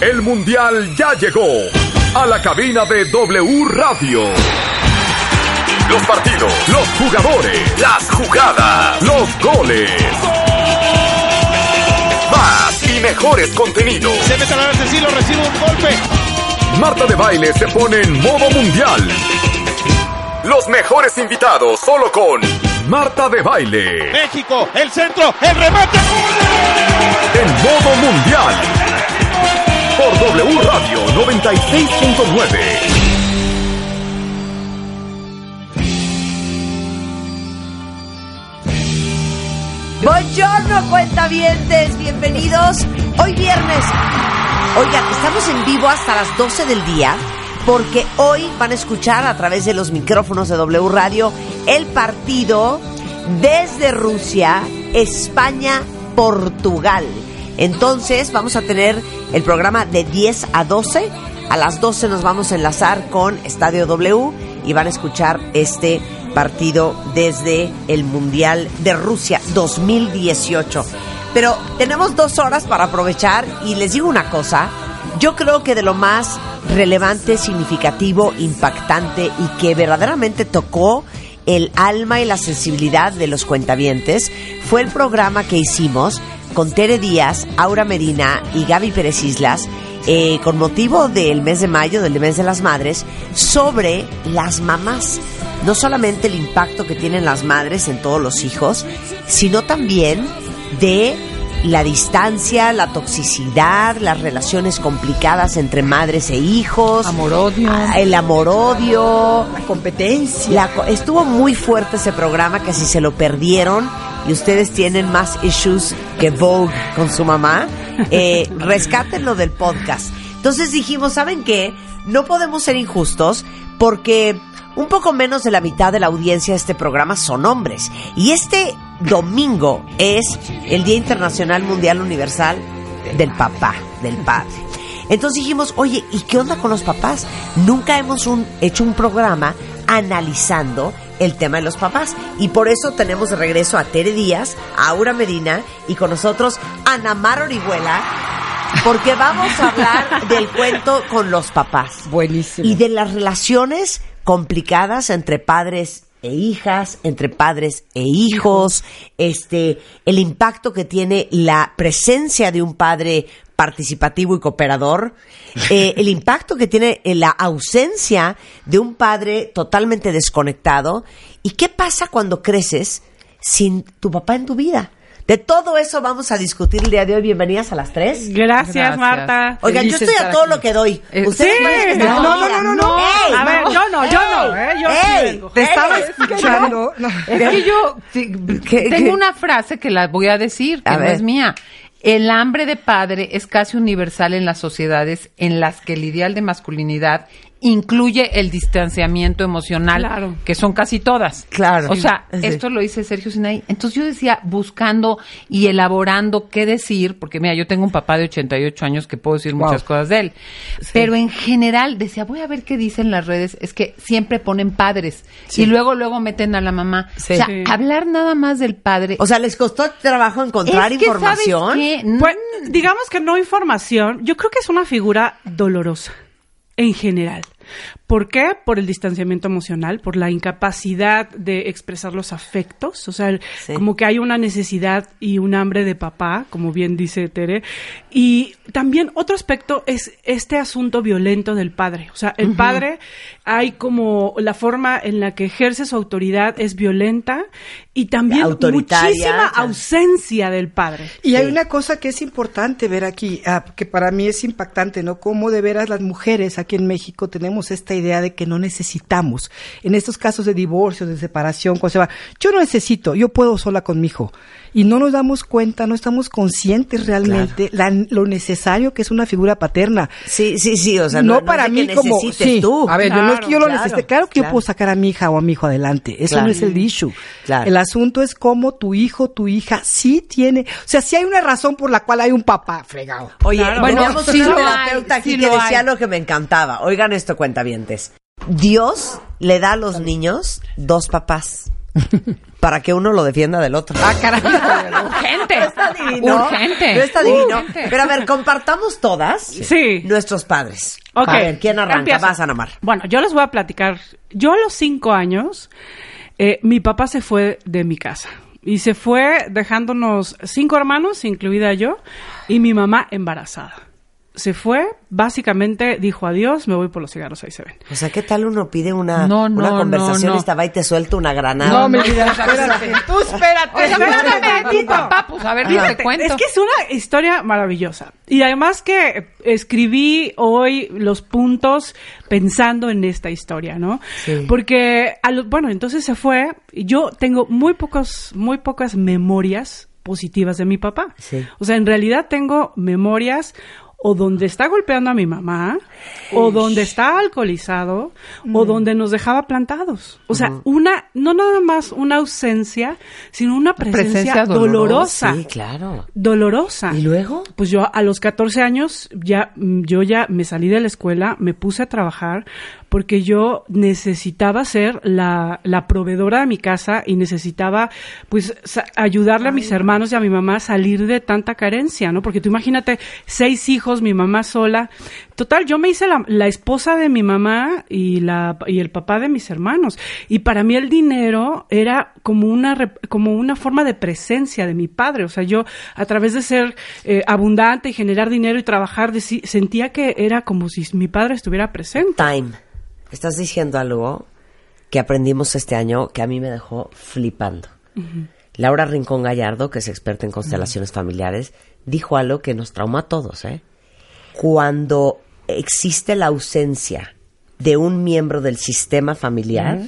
El Mundial ya llegó a la cabina de W Radio. Los partidos, los jugadores, las jugadas, los goles. Más y mejores contenidos. Se mete a la recibe un golpe. Marta de Baile se pone en modo mundial. Los mejores invitados solo con Marta de Baile. México, el centro, el remate. En modo mundial. Por W Radio 96.9. Buongiorno, cuentavientes, bienvenidos. Hoy viernes. Oigan, estamos en vivo hasta las 12 del día porque hoy van a escuchar a través de los micrófonos de W Radio el partido desde Rusia, España, Portugal. Entonces vamos a tener el programa de 10 a 12. A las 12 nos vamos a enlazar con Estadio W y van a escuchar este partido desde el Mundial de Rusia 2018. Pero tenemos dos horas para aprovechar y les digo una cosa, yo creo que de lo más relevante, significativo, impactante y que verdaderamente tocó el alma y la sensibilidad de los cuentavientes fue el programa que hicimos con Tere Díaz, Aura Medina y Gaby Pérez Islas eh, con motivo del mes de mayo, del mes de las madres, sobre las mamás. No solamente el impacto que tienen las madres en todos los hijos, sino también de la distancia, la toxicidad, las relaciones complicadas entre madres e hijos, Amor-odio. ah, el amor-odio, La competencia. la estuvo muy fuerte ese programa que si se lo perdieron y ustedes tienen más issues que Vogue con su mamá, eh, rescátenlo del podcast. Entonces dijimos, ¿saben qué? No podemos ser injustos porque un poco menos de la mitad de la audiencia de este programa son hombres. Y este domingo es el Día Internacional Mundial Universal del Papá, del Padre. Entonces dijimos, oye, ¿y qué onda con los papás? Nunca hemos un- hecho un programa analizando el tema de los papás. Y por eso tenemos de regreso a Tere Díaz, a Aura Medina y con nosotros Ana Mar Orihuela, porque vamos a hablar del cuento con los papás Buenísimo. y de las relaciones complicadas entre padres e hijas, entre padres e hijos, este, el impacto que tiene la presencia de un padre participativo y cooperador, eh, el impacto que tiene eh, la ausencia de un padre totalmente desconectado y qué pasa cuando creces sin tu papá en tu vida. De todo eso vamos a discutir el día de hoy. Bienvenidas a las tres. Gracias, Gracias. Marta. Oigan, yo estoy a todo aquí. lo que doy. Eh, Ustedes sí, no, no, no, no, no. ¡Ey! A ver, yo no, yo no. ¿eh? Yo sí ¡Ey! Te estaba ¡Ey! escuchando. Es que yo sí, ¿Qué- tengo qué? una frase que la voy a decir, que A no ver. es mía. El hambre de padre es casi universal en las sociedades en las que el ideal de masculinidad incluye el distanciamiento emocional, Claro. que son casi todas. Claro. O sea, Sí. esto lo dice Sergio Sinay. Entonces yo decía, buscando y elaborando qué decir, porque mira, yo tengo un papá de 88 años que puedo decir muchas cosas de él. Pero en general, decía, voy a ver qué dicen las redes, es que siempre ponen padres y luego, luego meten a la mamá. Sí. O sea, Sí. hablar nada más del padre. O sea, ¿les costó trabajo encontrar es que, información? ¿sabes qué? Mm, Pues, digamos que no información. Yo creo que es una figura dolorosa en general. ¿Por qué? Por el distanciamiento emocional, por la incapacidad de expresar los afectos, o sea, el- Sí. como que hay una necesidad y un hambre de papá, como bien dice Tere. Y también otro aspecto es este asunto violento del padre. O sea, el padre hay como la forma en la que ejerce su autoridad es violenta y también muchísima ausencia del padre. Y hay una cosa que es importante ver aquí, ah, que para mí es impactante, ¿no? Cómo de veras las mujeres aquí en México tenemos esta idea de que no necesitamos. En estos casos de divorcio, de separación, cuando se va, yo no necesito, yo puedo sola con mi hijo. Y no nos damos cuenta, no estamos conscientes realmente la- lo necesario que es una figura paterna. Sí, sí, sí, o sea, no, no, no para es de mí que como necesites sí. tú. A ver, yo no es que yo lo Claro, necesite. Claro que yo claro. puedo sacar a mi hija o a mi hijo adelante. Eso Claro. no es el issue. Claro. El asunto es cómo tu hijo, tu hija sí tiene, o sea, sí hay una razón por la cual hay un papá fregado. Oye, Claro. bueno, sí terapeuta aquí sí que lo decía hay. lo que me encantaba. Oigan esto, cuentavientes. Dios le da a los niños dos papás. para que uno lo defienda del otro. Ah, caray. Urgente. No está divino. Urgente. No está divino. Urgente. Pero a ver, compartamos todas Sí. nuestros padres. Ok. A ver, ¿quién arranca? Empiezo. Vas, Ana Mar. Bueno, yo les voy a platicar. Yo a los cinco años, eh, mi papá se fue de mi casa. Y se fue dejándonos cinco hermanos, incluida yo, y mi mamá embarazada. Se fue, básicamente dijo adiós, me voy por los cigarros, ahí se ven. O sea, ¿qué tal uno pide una, No, no, una conversación no, no. y te suelta una granada? No, mi vida, espérate. espérate. Tú espérate. Espérame, tu papá, pues a ver, ni te cuento. Es que es una historia maravillosa. Y además que escribí hoy los puntos pensando en esta historia, ¿no? Sí. Porque, a lo- bueno, entonces se fue. y Yo tengo muy pocos, muy pocas memorias positivas de mi papá. Sí. O sea, en realidad tengo memorias o donde está golpeando a mi mamá, o donde está alcoholizado, o donde nos dejaba plantados. O sea, una, no nada más una ausencia, sino una presencia, presencia dolorosa. dolorosa. Sí, claro. Dolorosa. ¿Y luego? Pues yo a los 14 años ya mm, yo ya me salí de la escuela, me puse a trabajar porque yo necesitaba ser la, la proveedora de mi casa y necesitaba pues ayudarle a mis hermanos y a mi mamá a salir de tanta carencia, ¿no? Porque tú imagínate seis hijos, mi mamá sola. Total, yo me hice la, la esposa de mi mamá y la y el papá de mis hermanos y para mí el dinero era como una como una forma de presencia de mi padre, o sea, yo a través de ser eh, abundante y generar dinero y trabajar sentía que era como si mi padre estuviera presente. Time. Estás diciendo algo que aprendimos este año que a mí me dejó flipando. Laura Rincón Gallardo, que es experta en constelaciones familiares, dijo algo que nos trauma a todos, ¿eh? Cuando existe la ausencia de un miembro del sistema familiar,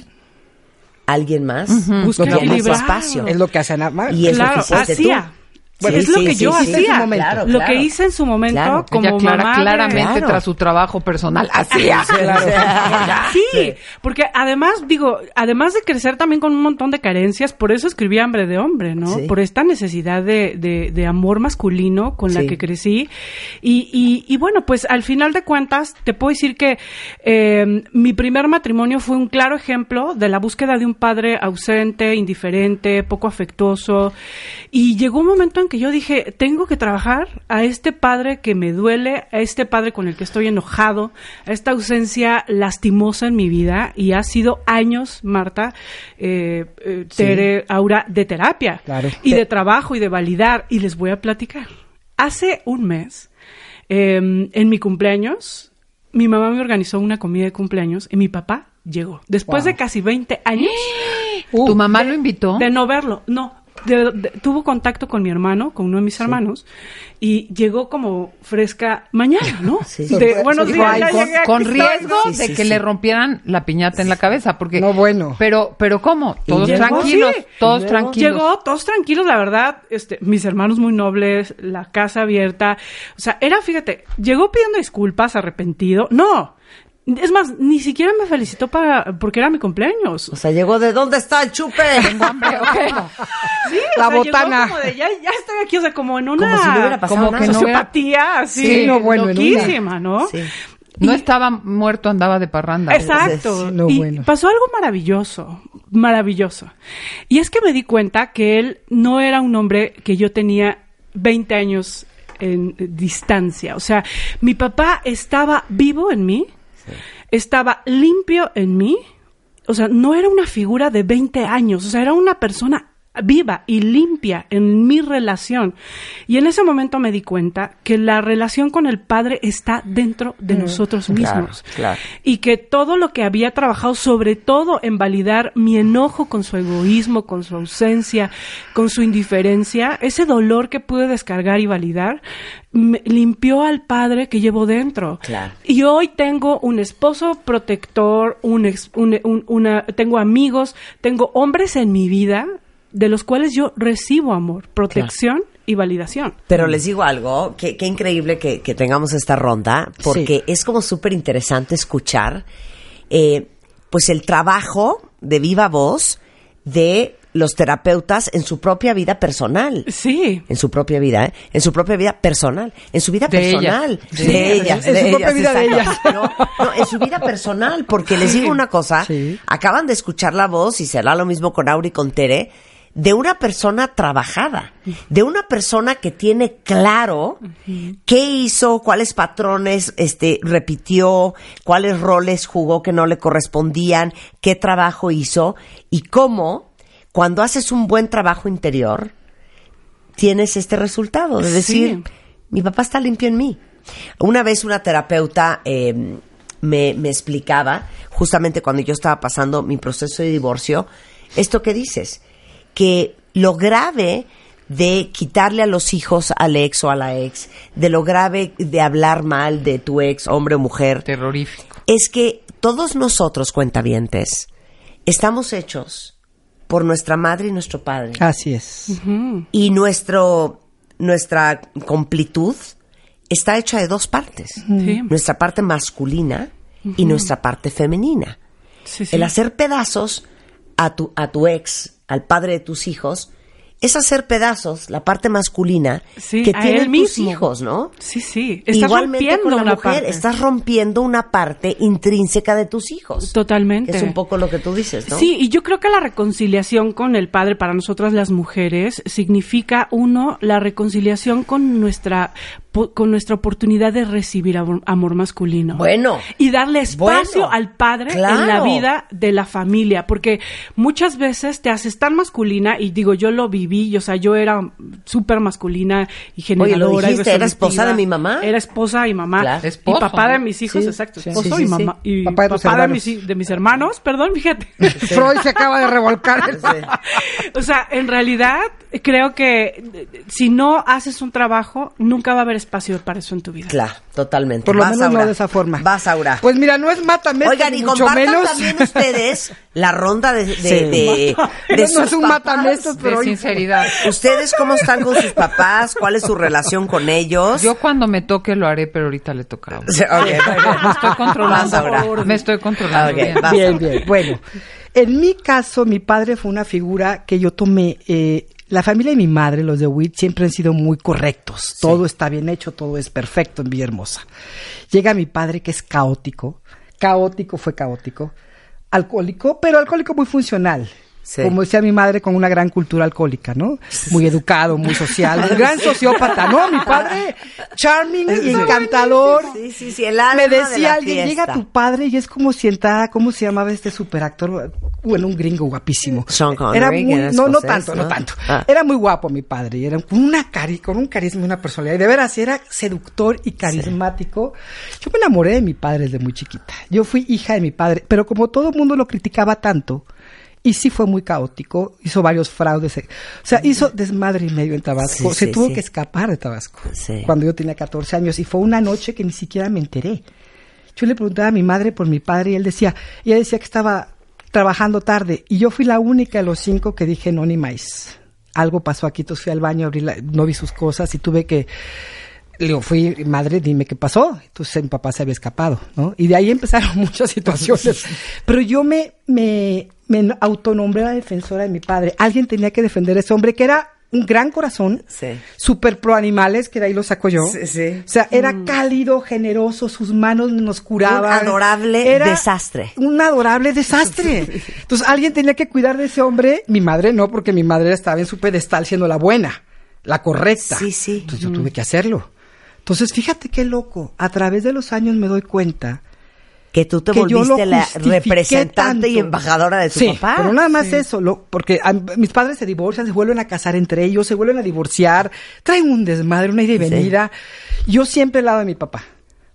alguien más Busca ese espacio. Es lo que hacen Amar. Y es lo que hacía. tú. Bueno, Sí, es lo sí, que yo sí. hacía. Claro, Lo que hice en su momento Claro. como Ella clara- mamá claramente tras su trabajo personal hacía. Sí, porque además, digo, además de crecer también con un montón de carencias, por eso escribí Hambre de Hombre, ¿no? Por esta necesidad de, de, de amor masculino con la que crecí. Y, y, y bueno, pues al final de cuentas, te puedo decir que eh, mi primer matrimonio fue un claro ejemplo de la búsqueda de un padre ausente, indiferente, poco afectuoso. Y llegó un momento en que yo dije, tengo que trabajar a este padre que me duele, a este padre con el que estoy enojado, a esta ausencia lastimosa en mi vida. Y ha sido años, Marta, eh, eh, Tere, Aura, de terapia. Claro. Y de trabajo y de validar. Y les voy a platicar. Hace un mes, eh, en mi cumpleaños, mi mamá me organizó una comida de cumpleaños y mi papá llegó. Después Wow. de casi 20 años ¿Tu mamá lo invitó? de no verlo, no. De- de- tuvo contacto con mi hermano, con uno de mis hermanos, y llegó como fresca mañana, ¿no? Sí. De, buenos días, ya con- llegué, aquí con riesgo de sí, que sí. le rompieran la piñata en la cabeza, porque No, bueno. Pero, pero cómo, ¿Y todos llegó? tranquilos, Sí. todos tranquilos. Llegó todos tranquilos, la verdad, este, mis hermanos muy nobles, la casa abierta. O sea, era, fíjate, llegó pidiendo disculpas, arrepentido. No. Es más, ni siquiera me felicitó para, porque era mi cumpleaños. O sea, llegó de ¿dónde está el chupe? Tengo hambre, ok. Sí, o La sea, llegó botana. como de, ya, ya estoy aquí, o sea, como en una Como si no hubiera pasado como nada. que no sociopatía así, Sí, no, bueno, loquísima, ¿no? Sí. No estaba muerto, andaba de parranda. Exacto. No, y bueno. pasó algo maravilloso, maravilloso. Y es que me di cuenta que él no era un hombre que yo tenía 20 años en distancia. O sea, mi papá estaba vivo en mí, estaba limpio en mí. O sea, no era una figura de 20 años, o sea, era una persona viva y limpia en mi relación. Y en ese momento me di cuenta que la relación con el Padre está dentro de nosotros mismos. claro. Y que todo lo que había trabajado, sobre todo en validar mi enojo con su egoísmo, con su ausencia, con su indiferencia, ese dolor que pude descargar y validar, me limpió al Padre que llevo dentro. Claro. Y hoy tengo un esposo protector, un ex- un- un- una, tengo amigos, tengo hombres en mi vida de los cuales yo recibo amor, protección y validación. Pero les digo algo, que- qué increíble que, que tengamos esta ronda, porque es como súper interesante escuchar, eh, pues el trabajo de viva voz de los terapeutas en su propia vida personal. Sí. En su propia vida, ¿eh? En su propia vida personal. En su vida De personal. De Sí. ellas. En de su propia ellas, vida de ellas. No, no, en su vida personal. Porque les digo una cosa. Sí. Acaban de escuchar la voz y será lo mismo con Auri y con Tere. De una persona trabajada. De una persona que tiene claro qué hizo, cuáles patrones este, repitió, cuáles roles jugó que no le correspondían, qué trabajo hizo y cómo, cuando haces un buen trabajo interior, tienes este resultado de Sí. decir, mi papá está limpio en mí. Una vez una terapeuta eh, me, me explicaba, justamente cuando yo estaba pasando mi proceso de divorcio, esto que dices, que lo grave de quitarle a los hijos al ex o a la ex, de lo grave de hablar mal de tu ex, hombre o mujer, Terrorífico. es que todos nosotros, cuentavientes, estamos hechos por nuestra madre y nuestro padre Así es. y nuestro nuestra completud está hecha de dos partes Sí. nuestra parte masculina y nuestra parte femenina Sí, sí. el hacer pedazos a tu a tu ex al padre de tus hijos es hacer pedazos la parte masculina Sí, que tienen tus mismo. hijos no Sí, sí. Estás Igualmente rompiendo con la una mujer, parte. estás rompiendo una parte intrínseca de tus hijos. Totalmente. Es un poco lo que tú dices, ¿no? Sí, y yo creo que la reconciliación con el padre para nosotras las mujeres significa uno la reconciliación con nuestra con nuestra oportunidad de recibir amor, amor masculino. Bueno. y darle espacio Bueno, al padre claro. en la vida de la familia, porque muchas veces te haces tan masculina y digo, yo lo viví, y, o sea, yo era súper masculina y generadora. y dijiste, era esposa de mi mamá. Era esposa y mamá. Claro. Esposo, y papá de mis hijos, Sí, exacto, sí, esposo sí, y mamá. sí. Y Papá de papá mis, de mis hermanos, perdón, fíjate. Freud se acaba de revolcar. O sea, en realidad creo que si no haces un trabajo, nunca va a haber espacio para eso en tu vida. Claro, totalmente. Por lo Vas, menos Aura. no de esa forma. Vas, Aura. Pues mira, no es mátame, Oigan, y mucho compartan menos. también ustedes la ronda de, de, Sí. de, de no es un matamestos, pero De ¿Ustedes cómo están con sus papás? ¿Cuál es su relación con ellos? Yo cuando me toque lo haré, pero ahorita le toca a uno. Sí, ok, muy bien. Me estoy controlando. Aura. Me estoy controlando Ok, bien. vas. Bien, bien. Bueno, en mi caso, mi padre fue una figura que yo tomé. eh, la familia de mi madre, los de Witt, siempre han sido muy correctos. Todo está bien hecho, todo es perfecto en Villahermosa. Llega mi padre, que es caótico. Caótico fue caótico. Alcohólico, pero alcohólico muy funcional. Sí. Como decía mi madre, con una gran cultura alcohólica, ¿no? Muy educado, muy social, un gran sociópata, ¿no? Mi padre, charming y encantador. Sí, sí, sí, el alma Me de la decía alguien, llega tu padre y es como si entrara, ¿cómo se llamaba este superactor? Bueno, un gringo guapísimo. Sean Connery, Era muy, no, no tanto, no, ¿no? tanto. Ah. Era muy guapo mi padre, y era con una cari, con un carisma y una personalidad. Y de veras, era seductor y carismático. Yo me enamoré de mi padre desde muy chiquita. Yo fui hija de mi padre, pero como todo el mundo lo criticaba tanto, y sí fue muy caótico, hizo varios fraudes. O sea, hizo desmadre y medio en Tabasco. Sí, Se sí, tuvo sí. que escapar de Tabasco Sí. cuando yo tenía 14 años y fue una noche que ni siquiera me enteré. Yo le preguntaba a mi madre por mi padre y él decía, ella decía que estaba trabajando tarde y yo fui la única de los cinco que dije no ni más. Algo pasó aquí, entonces fui al baño, abrí la- no vi sus cosas y tuve que le digo, fui, madre, dime qué pasó. Entonces mi papá se había escapado, ¿no? Y de ahí empezaron muchas situaciones. Pero yo me, me, me autonombré la defensora de mi padre. Alguien tenía que defender a ese hombre que era un gran corazón, Sí. super pro animales, que de ahí lo saco yo. Sí, sí. O sea, era cálido, generoso, sus manos nos curaban. Un adorable desastre. Un adorable desastre. Entonces alguien tenía que cuidar de ese hombre. Mi madre no, porque mi madre estaba en su pedestal siendo la buena, la correcta. Sí, sí. Entonces yo tuve que hacerlo. Entonces, fíjate qué loco. A través de los años me doy cuenta Que tú te que volviste la representante y embajadora de tu sí, papá. Pero nada más eso, lo, porque a- mis padres se divorcian, se vuelven a casar entre ellos, se vuelven a divorciar, traen un desmadre, una ida y venida. Yo siempre al lado de mi papá,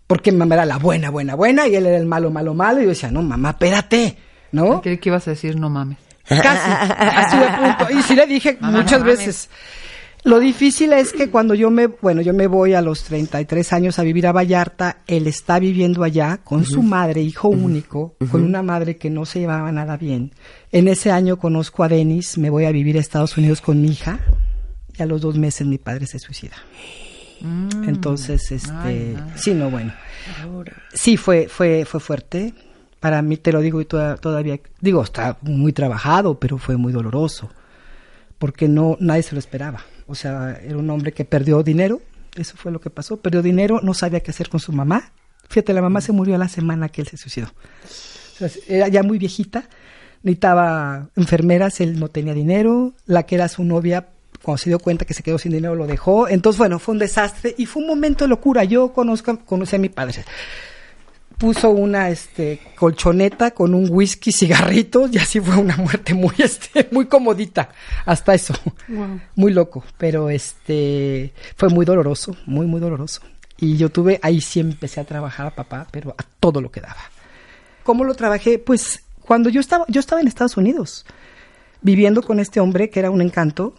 porque mi mamá era la buena, buena, buena, y él era el malo, malo, malo, y yo decía, no, mamá, espérate, ¿no? Creí que ibas a decir no mames. Casi, así de punto. Y sí le dije Mamá, muchas no mames. Lo difícil es que cuando yo me, bueno, yo me voy a los 33 años a vivir a Vallarta, él está viviendo allá con su madre, hijo único, con una madre que no se llevaba nada bien. En ese año conozco a Denis, me voy a vivir a Estados Unidos con mi hija, y a los dos meses mi padre se suicida. Entonces, este, Ay, sí, no, bueno. Sí, fue, fue, fue fuerte. Para mí, te lo digo y toda- todavía, digo, está muy trabajado, pero fue muy doloroso. porque no nadie se lo esperaba. O sea, era un hombre que perdió dinero, eso fue lo que pasó, perdió dinero, no sabía qué hacer con su mamá. Fíjate, la mamá se murió la semana que él se suicidó. Era ya muy viejita, necesitaba enfermeras, él no tenía dinero, la que era su novia cuando se dio cuenta que se quedó sin dinero lo dejó. Entonces, bueno, fue un desastre y fue un momento de locura. Yo conozco, conocí a mi padre. Puso una este, colchoneta con un whisky, cigarritos y así fue una muerte muy, este, muy comodita. Hasta eso. Muy loco. Pero este, fue muy doloroso, muy, muy doloroso. Y yo tuve, ahí sí empecé a trabajar a papá, pero a todo lo que daba. ¿Cómo lo trabajé? Pues cuando yo estaba, yo estaba en Estados Unidos viviendo con este hombre que era un encanto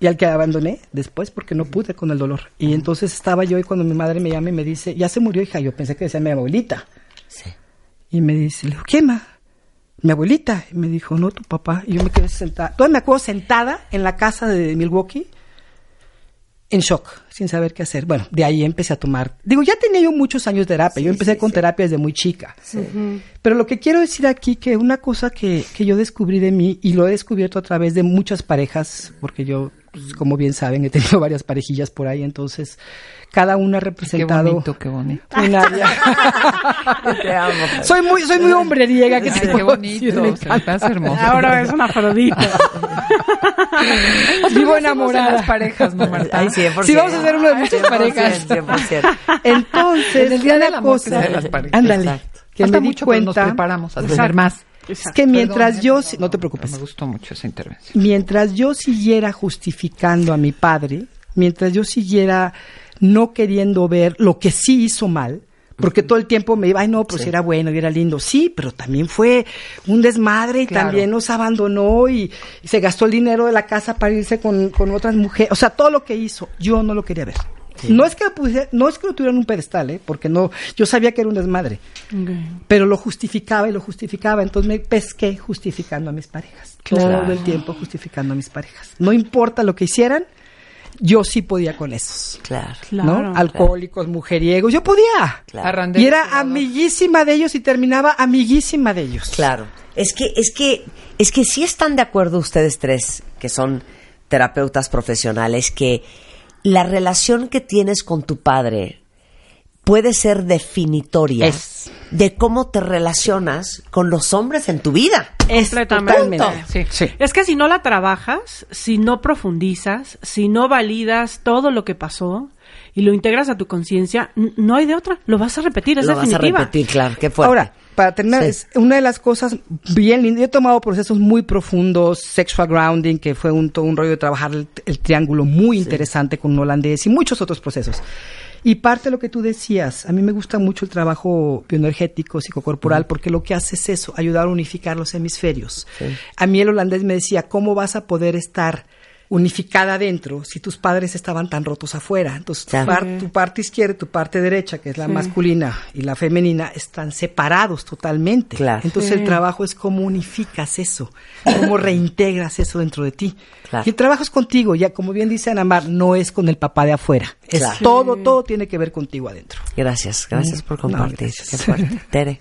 y al que abandoné después porque no pude con el dolor. Y entonces estaba yo y cuando mi madre me llama y me dice, ya se murió hija, yo pensé que decía mi abuelita. Sí. Y me dice, le digo, ¿quién más? Mi abuelita. Y me dijo, no, tu papá. Y yo me quedé sentada. Todavía me acuerdo sentada en la casa de Milwaukee en shock, sin saber qué hacer. Bueno, de ahí empecé a tomar. Digo, ya tenía yo muchos años de terapia. yo empecé con terapia desde muy chica. Pero lo que quiero decir aquí que una cosa que, que yo descubrí de mí y lo he descubierto a través de muchas parejas, porque yo, pues, como bien saben, he tenido varias parejillas por ahí, entonces cada una ha representado qué bonito, qué bonito. un área. Te amo. soy muy, soy muy hombreriega, que Ay, te qué bonito, decir, me estás hermoso. Ahora es una afrodita. Vivo enamorada. de las parejas, ¿no, Marta? Ay, 100%. Sí, vamos a hacer uno de muchas 100%, parejas. 100%. Entonces, En el Día cosa, de las parejas. ándale, que me di mucho, pero nos cuenta preparamos a tener más. Es que mientras Perdón, yo, eh, no te preocupes, Me gustó mucho esa intervención. mientras yo siguiera justificando a mi padre, mientras yo siguiera no queriendo ver lo que sí hizo mal, porque todo el tiempo me iba, ay no, pues era bueno y era lindo, sí, pero también fue un desmadre y Claro. también nos abandonó y, y se gastó el dinero de la casa para irse con, con otras mujeres, o sea, todo lo que hizo, yo no lo quería ver. No es que lo pusiera- no es que lo tuviera en un pedestal, ¿eh? porque no, yo sabía que era un desmadre, pero lo justificaba y lo justificaba, entonces me pesqué justificando a mis parejas, todo el tiempo justificando a mis parejas. No importa lo que hicieran, yo sí podía con esos, Claro. Claro. ¿no? Alcohólicos, mujeriegos, yo podía. Claro. Y era amiguísima de ellos y terminaba amiguísima de ellos. Claro. Es que, es que, es que sí están de acuerdo ustedes tres, que son terapeutas profesionales, que la relación que tienes con tu padre puede ser definitoria Es. de cómo te relacionas con los hombres en tu vida. Es Completamente. totalmente. Sí. Sí. Es que si no la trabajas, si no profundizas, si no validas todo lo que pasó y lo integras a tu conciencia, no hay de otra. Lo vas a repetir, es Lo vas a definitiva. repetir, claro. Qué fuerte. Ahora, para terminar, Sí. es una de las cosas bien lindas. Yo he tomado procesos muy profundos, sexual grounding, que fue un, todo un rollo de trabajar el, el triángulo muy interesante con un holandés y muchos otros procesos. Y parte de lo que tú decías, a mí me gusta mucho el trabajo bioenergético, psicocorporal, porque lo que hace es eso, ayudar a unificar los hemisferios. A mí el holandés me decía, ¿cómo vas a poder estar unificada adentro si tus padres estaban tan rotos afuera? Entonces, tu, Claro. par- tu parte izquierda y tu parte derecha, que es la masculina y la femenina, están separados totalmente. Claro. Entonces, el trabajo es cómo unificas eso, cómo reintegras eso dentro de ti. Claro. Y el trabajo es contigo, ya como bien dice Ana Mar, no es con el papá de afuera. Es Claro. todo, todo tiene que ver contigo adentro. Gracias, gracias por compartir. gracias. Qué fuerte. Tere.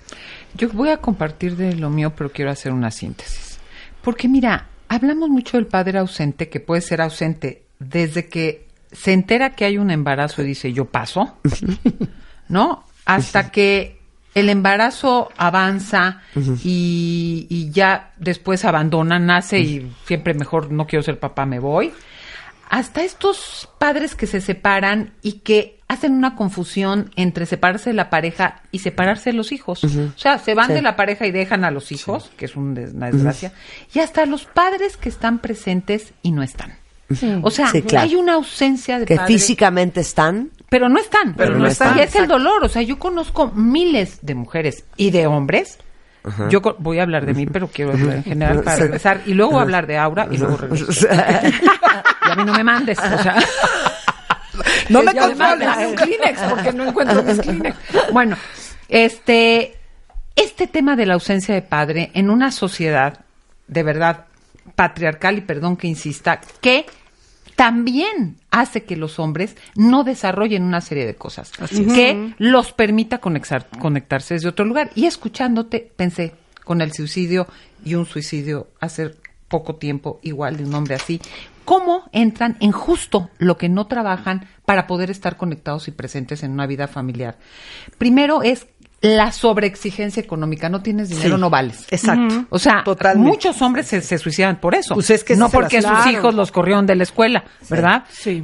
Yo voy a compartir de lo mío, pero quiero hacer una síntesis. Porque mira, hablamos mucho del padre ausente, que puede ser ausente desde que se entera que hay un embarazo y dice, yo paso, ¿no? Hasta que el embarazo avanza y, y ya después abandona, nace y siempre mejor no quiero ser papá, me voy. Hasta estos padres que se separan y que hacen una confusión entre separarse de la pareja y separarse de los hijos. O sea, se van Sí. de la pareja y dejan a los hijos, que es un des- una desgracia, y hasta los padres que están presentes y no están. O sea, Sí, claro. hay una ausencia de Que padres físicamente están. pero no están. Pero no están, Y es el dolor. O sea, yo conozco miles de mujeres y de hombres. Yo voy a hablar de mí, pero quiero hablar en general para regresar. Y luego hablar de Aura y luego regreso. Y a mí no me mandes. O sea, No me controles. un Kleenex porque no encuentro mis Kleenex. Bueno, este, este tema de la ausencia de padre en una sociedad de verdad patriarcal y perdón que insista, que también hace que los hombres no desarrollen una serie de cosas que los permita conectarse desde otro lugar. Y escuchándote, pensé con el suicidio y un suicidio hace poco tiempo, igual de un hombre así, cómo entran en justo lo que no trabajan para poder estar conectados y presentes en una vida familiar. Primero es la sobreexigencia económica. No tienes dinero, Sí, no vales. Exacto. O sea, Totalmente. muchos hombres se, se suicidan por eso. Pues es que no porque las- sus claro. hijos los corrieron de la escuela, ¿verdad? Sí.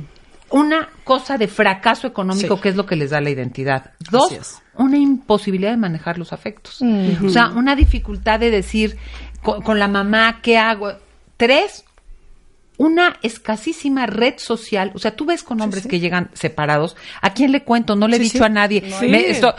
Una cosa de fracaso económico Sí. que es lo que les da la identidad. Dos, una imposibilidad de manejar los afectos. O sea, una dificultad de decir con, con la mamá, ¿qué hago? Tres, una escasísima red social. O sea, tú ves con hombres que llegan separados. ¿A quién le cuento? No le he Sí, dicho sí. a nadie. Sí,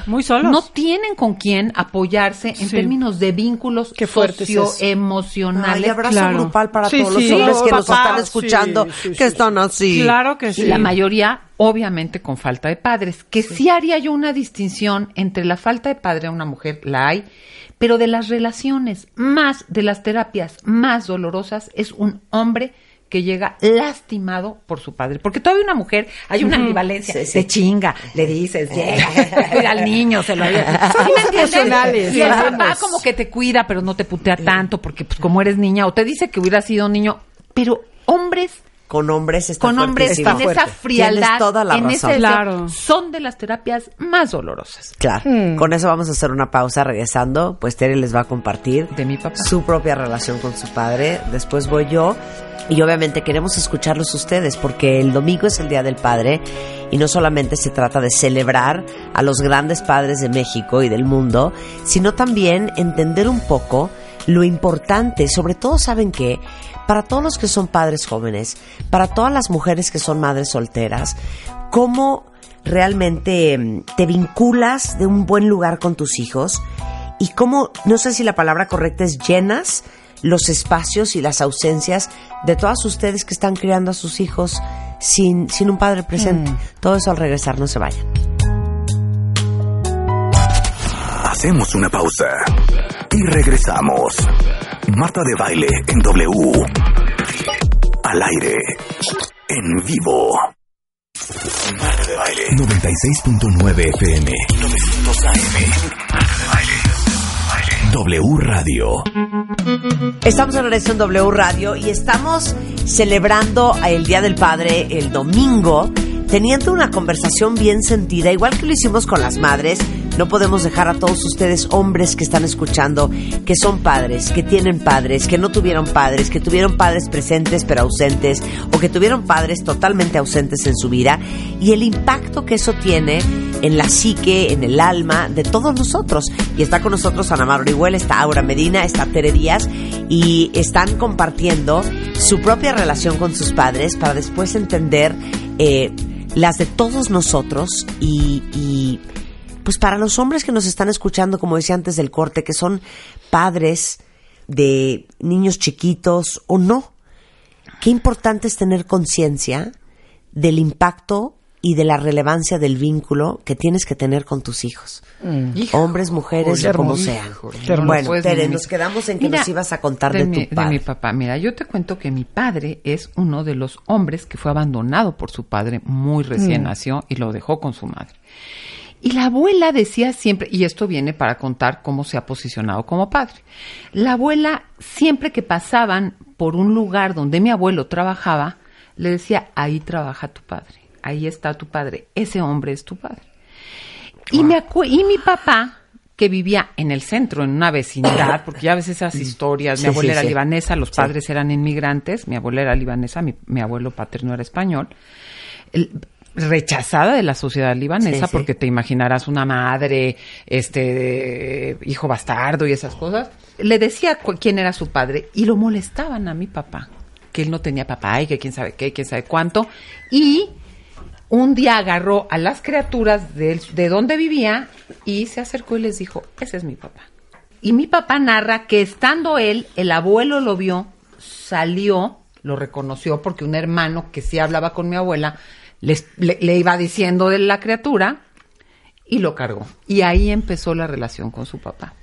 muy solos. No tienen con quién apoyarse en Sí. términos de vínculos socioemocionales. Ay, abrazo Claro. grupal para Sí, todos sí. los hombres que nos están escuchando, sí, sí, que sí, están así. Claro que sí. Y la mayoría, obviamente, con falta de padres. Que sí. haría yo una distinción entre la falta de padre a una mujer, la hay, pero de las relaciones más, de las terapias más dolorosas, es un hombre que llega lastimado por su padre. Porque todavía una mujer, hay una ambivalencia, Sí, sí. se chinga, le dices, llega, cuida al niño, se lo había... Somos ¿Sí me entiendes? emocionales, Y el papá como que te cuida, pero no te putea tanto, porque pues como eres niña, o te dice que hubiera sido niño, pero hombres Con hombres está con hombres fuertísimo. en esa frialdad, Tienes toda la en razón. ese Claro. son de las terapias más dolorosas. Claro. Con eso vamos a hacer una pausa. Regresando, pues Tere les va a compartir De mi papá. su propia relación con su padre. Después voy yo. Y obviamente queremos escucharlos ustedes porque el domingo es el Día del Padre y no solamente se trata de celebrar a los grandes padres de México y del mundo, sino también entender un poco lo importante, sobre todo saben que para todos los que son padres jóvenes, para todas las mujeres que son madres solteras, cómo realmente mm, te vinculas de un buen lugar con tus hijos y cómo, no sé si la palabra correcta es llenas los espacios y las ausencias de todas ustedes que están criando a sus hijos sin, sin un padre presente. Todo eso al regresar, no se vayan. Hacemos una pausa y regresamos. Marta de baile en W. Al aire. En vivo. Marta de baile. 96.9 FM. 900 AM. Marta de baile. W Radio. Estamos en regreso en W Radio y estamos celebrando el Día del Padre el domingo, teniendo una conversación bien sentida, igual que lo hicimos con las madres. No podemos dejar a todos ustedes, hombres que están escuchando, que son padres, que tienen padres, que no tuvieron padres, que tuvieron padres presentes pero ausentes, o que tuvieron padres totalmente ausentes en su vida, y el impacto que eso tiene en la psique, en el alma de todos nosotros. Y está con nosotros Ana Mar Orihuela, está Aura Medina, está Tere Díaz, y están compartiendo su propia relación con sus padres para después entender eh, las de todos nosotros y, y pues para los hombres que nos están escuchando, como decía antes del corte, que son padres de niños chiquitos o no, qué importante es tener conciencia del impacto y de la relevancia del vínculo que tienes que tener con tus hijos. Hombres, mujeres, o como sean. Hermoso. Bueno, Pues, Tere, nos quedamos en que Mira, nos ibas a contar de, mi, tu padre. mi papá. Mira, yo te cuento que mi padre es uno de los hombres que fue abandonado por su padre muy recién nació y lo dejó con su madre. Y la abuela decía siempre, y esto viene para contar cómo se ha posicionado como padre. La abuela, siempre que pasaban por un lugar donde mi abuelo trabajaba, le decía, ahí trabaja tu padre, ahí está tu padre, ese hombre es tu padre. Y, me acu- y mi papá, que vivía en el centro, en una vecindad, porque ya ves esas historias, Sí, mi abuela sí, era sí. libanesa, los padres eran inmigrantes, mi abuela era libanesa, mi, mi abuelo paterno era español. El- rechazada de la sociedad libanesa Sí, sí. porque te imaginarás una madre este hijo bastardo y esas cosas le decía quién era su padre y lo molestaban a mi papá que él no tenía papá y que quién sabe qué quién sabe cuánto y un día agarró a las criaturas de, de donde vivía y se acercó y les dijo, ese es mi papá. Y mi papá narra que estando él, el abuelo lo vio, salió, lo reconoció porque un hermano que sí hablaba con mi abuela les- le, le iba diciendo de la criatura y lo cargó. Y ahí empezó la relación con su papá.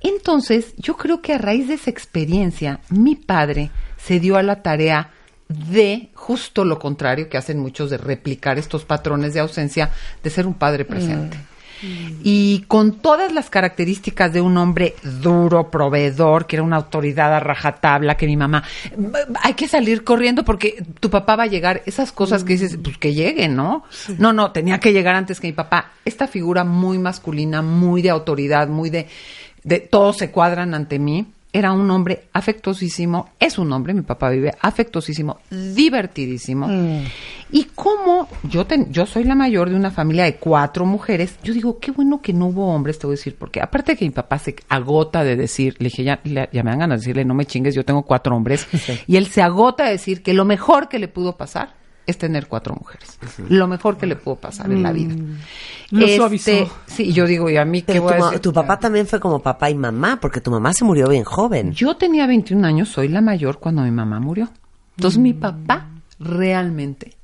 Entonces, yo creo que a raíz de esa experiencia, mi padre se dio a la tarea de justo lo contrario que hacen muchos de replicar estos patrones de ausencia, de ser un padre presente. Y con todas las características de un hombre duro, proveedor, que era una autoridad a rajatabla, que mi mamá, hay que salir corriendo porque tu papá va a llegar, esas cosas que dices, pues que llegue, ¿no? No, no, tenía que llegar antes que mi papá. Esta figura muy masculina, muy de autoridad, muy de, de todos se cuadran ante mí era un hombre afectuosísimo, es un hombre, mi papá vive afectuosísimo, divertidísimo. Mm. Y como yo, ten- yo soy la mayor de una familia de cuatro mujeres, yo digo, qué bueno que no hubo hombres, te voy a decir, porque aparte de que mi papá se agota de decir, le dije, ya, ya me dan ganas de decirle, no me chingues, yo tengo cuatro hombres, y él se agota de decir que lo mejor que le pudo pasar es tener cuatro mujeres. Lo mejor que le pudo pasar en la vida. Lo suavizó. Sí, yo digo, y a mí, ¿qué Pero voy tu, a ma- decir? tu papá también fue como papá y mamá, porque tu mamá se murió bien joven. Yo tenía 21 años, soy la mayor cuando mi mamá murió. Entonces mi papá realmente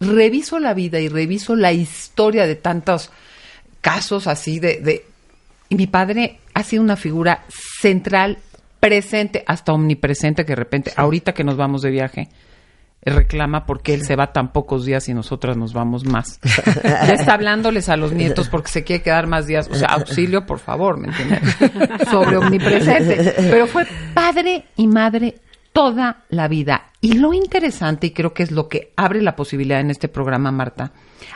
reviso la vida y reviso la historia de tantos casos así de, de y mi padre ha sido una figura central, presente, hasta omnipresente que de repente, ahorita que nos vamos de viaje, reclama porque él se va tan pocos días y nosotras nos vamos más. Ya está hablándoles a los nietos porque se quiere quedar más días. O sea, auxilio, por favor, ¿me entiendes? Sobre omnipresente. Pero fue padre y madre toda la vida. Y lo interesante, y creo que es lo que abre la posibilidad en este programa, Marta,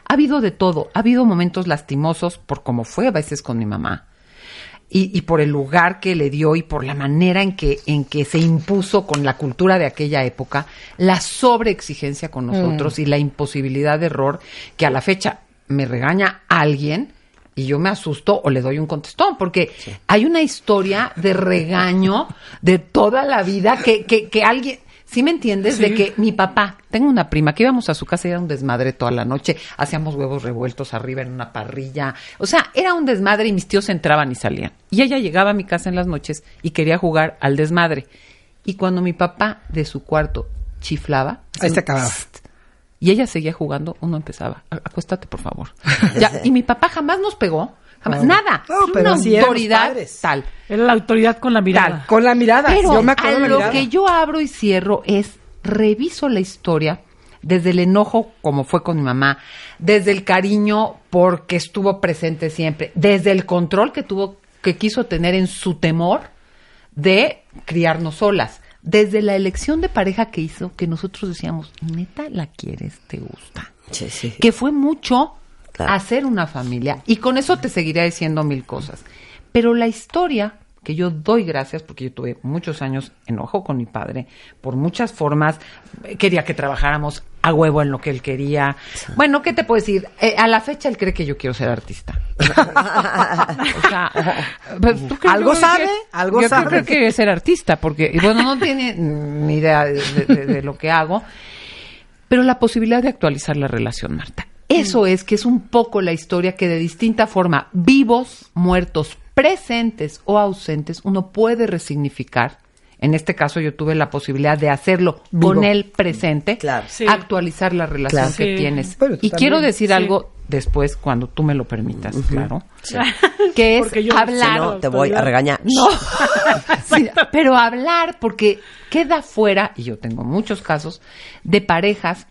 ha habido de todo. Ha habido momentos lastimosos por cómo fue a veces con mi mamá y, y por el lugar que le dio y por la manera en que, en que se impuso con la cultura de aquella época, la sobreexigencia con nosotros y la imposibilidad de error que a la fecha me regaña alguien y yo me asusto o le doy un contestón, porque hay una historia de regaño de toda la vida que, que, que alguien... ¿Sí me entiendes? De que mi papá, tengo una prima que íbamos a su casa y era un desmadre toda la noche, hacíamos huevos revueltos arriba en una parrilla, o sea, era un desmadre y mis tíos entraban y salían. Y ella llegaba a mi casa en las noches y quería jugar al desmadre. Y cuando mi papá de su cuarto chiflaba, Ahí se acababa. y ella seguía jugando, uno empezaba, "A- acuéstate por favor. Ya, y mi papá jamás nos pegó, jamás, nada. No, Es pero una así eran los autoridad tal. Era la autoridad con la mirada. Con la mirada. Pero yo me acuerdo a de la lo mirada. que yo abro y cierro es reviso la historia desde el enojo como fue con mi mamá, desde el cariño porque estuvo presente siempre, desde el control que tuvo que quiso tener en su temor de criarnos solas, desde la elección de pareja que hizo que nosotros decíamos, "Neta la quieres, te gusta." Sí, sí. que fue mucho Claro. hacer una familia. Y con eso te seguiré diciendo mil cosas. Pero la historia que yo doy gracias, porque yo tuve muchos años enojo con mi padre, por muchas formas, eh, quería que trabajáramos a huevo en lo que él quería. Bueno, ¿qué te puedo decir? Eh, a la fecha él cree que yo quiero ser artista. o sea, pues, ¿tú crees Algo que- sabe, algo yo sabe. creo que quiere ser artista, porque, y bueno, no tiene ni idea de- de- de- de lo que hago pero la posibilidad de actualizar la relación, Marta. Eso es que es un poco la historia que de distinta forma, vivos, muertos, presentes o ausentes, uno puede resignificar. En este caso yo tuve la posibilidad de hacerlo Vivo. con el presente, Claro. Sí. actualizar la relación Claro. que Sí. tienes. Y también. quiero decir Sí. algo después, cuando tú me lo permitas, claro, que es Porque yo- hablar... Si no, te voy a regañar. No, Sí, pero hablar, porque queda fuera, y yo tengo muchos casos, de parejas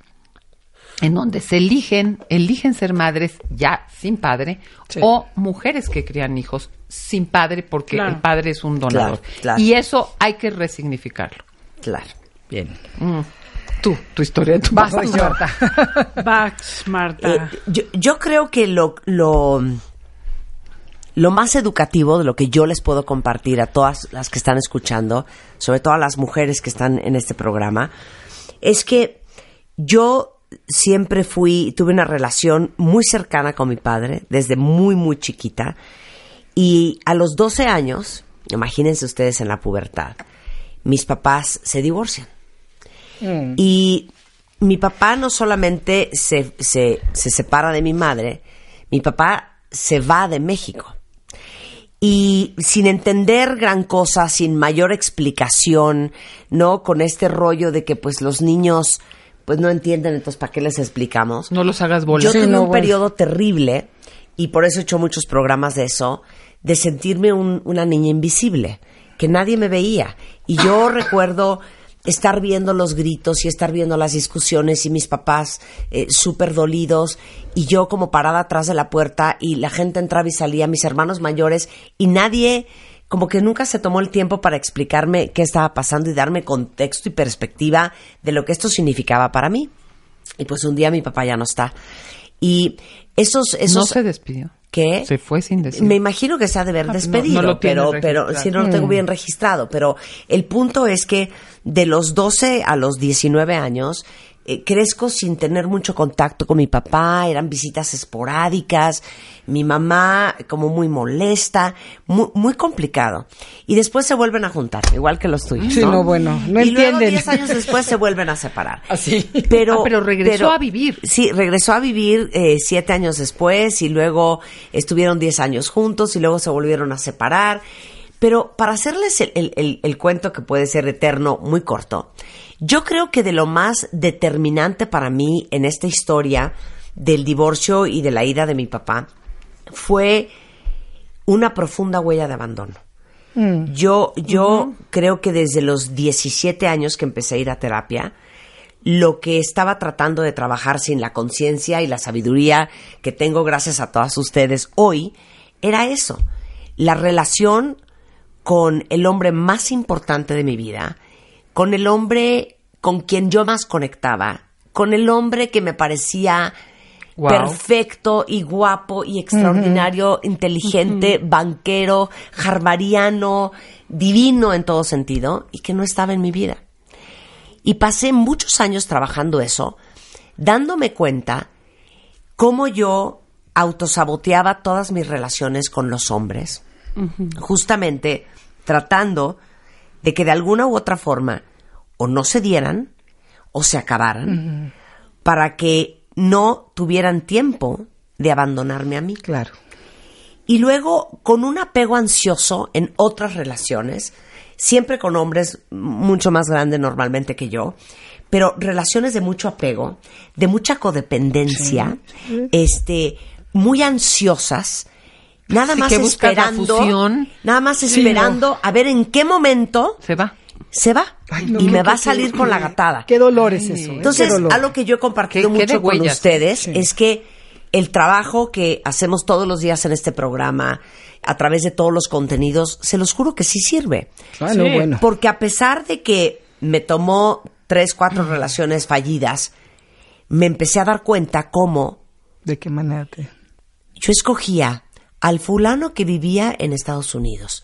en donde se eligen, eligen ser madres ya sin padre, Sí. o mujeres que crían hijos sin padre porque Claro. el padre es un donador. Claro, claro. Y eso hay que resignificarlo. Claro. Bien. Mm. Tú, tu historia de tu Vas Marta. Vax, Marta. Eh, yo, yo creo que lo, lo, lo más educativo de lo que yo les puedo compartir a todas las que están escuchando, sobre todo a las mujeres que están en este programa, es que yo siempre fui, tuve una relación muy cercana con mi padre, desde muy, muy chiquita, y a los 12 años, imagínense ustedes en la pubertad, mis papás se divorcian. Y mi papá no solamente se, se, se separa de mi madre, mi papá se va de México. Y sin entender gran cosa, sin mayor explicación, ¿no? Con este rollo de que pues los niños pues no entienden, entonces ¿para qué les explicamos? No los hagas bolas. Yo Sí, tuve no, un bueno. periodo terrible, y por eso he hecho muchos programas de eso, de sentirme un- una niña invisible, que nadie me veía. Y yo recuerdo estar viendo los gritos y estar viendo las discusiones y mis papás eh, súper dolidos y yo como parada atrás de la puerta y la gente entraba y salía, mis hermanos mayores y nadie como que nunca se tomó el tiempo para explicarme qué estaba pasando y darme contexto y perspectiva de lo que esto significaba para mí. Y pues un día mi papá ya no está. Y esos... esos no se despidió. ¿Qué? Se fue sin decir. Me imagino que se ha de haber Ah, no, despedido, no pero, pero sí no lo tengo bien registrado. Pero el punto es que de los 12 a los 19 años eh, crezco sin tener mucho contacto con mi papá, eran visitas esporádicas, mi mamá como muy molesta, muy, muy complicado. Y después se vuelven a juntar, igual que los tuyos. Sí, no, bueno, no y luego entienden. 10 años después se vuelven a separar. Así. Pero, Ah, pero regresó a vivir. Sí, regresó a vivir eh, siete años después y luego estuvieron diez años juntos y luego se volvieron a separar. Pero para hacerles el, el- el- el cuento que puede ser eterno, muy corto, yo creo que de lo más determinante para mí en esta historia del divorcio y de la ida de mi papá fue una profunda huella de abandono. Yo, yo creo que desde los 17 años que empecé a ir a terapia, lo que estaba tratando de trabajar sin la conciencia y la sabiduría que tengo gracias a todas ustedes hoy, era eso, la relación con el hombre más importante de mi vida, con el hombre con quien yo más conectaba, con el hombre que me parecía Wow. perfecto y guapo y extraordinario, inteligente, banquero, harvariano, divino en todo sentido y que no estaba en mi vida. Y pasé muchos años trabajando eso, dándome cuenta cómo yo autosaboteaba todas mis relaciones con los hombres, justamente tratando de que de alguna u otra forma o no se dieran o se acabaran para que no tuvieran tiempo de abandonarme a mí. Claro. Y luego, con un apego ansioso en otras relaciones, siempre con hombres mucho más grandes normalmente que yo, pero relaciones de mucho apego, de mucha codependencia, este, muy ansiosas, nada más que esperando, fusión. nada más esperando a ver en qué momento Se va. Se va no, y qué- me va a qué- salir con la gatada. Qué dolor es eso. ¿eh? Entonces, dolor. algo que yo he compartido Qué- qué de mucho con ustedes Sí. es que el trabajo que hacemos todos los días en este programa, a través de todos los contenidos, se los juro que sí sirve. Ah, no, Sí. bueno. Porque a pesar de que me tomó tres, cuatro relaciones fallidas, me empecé a dar cuenta cómo ¿De qué manera te...? yo escogía al fulano que vivía en Estados Unidos,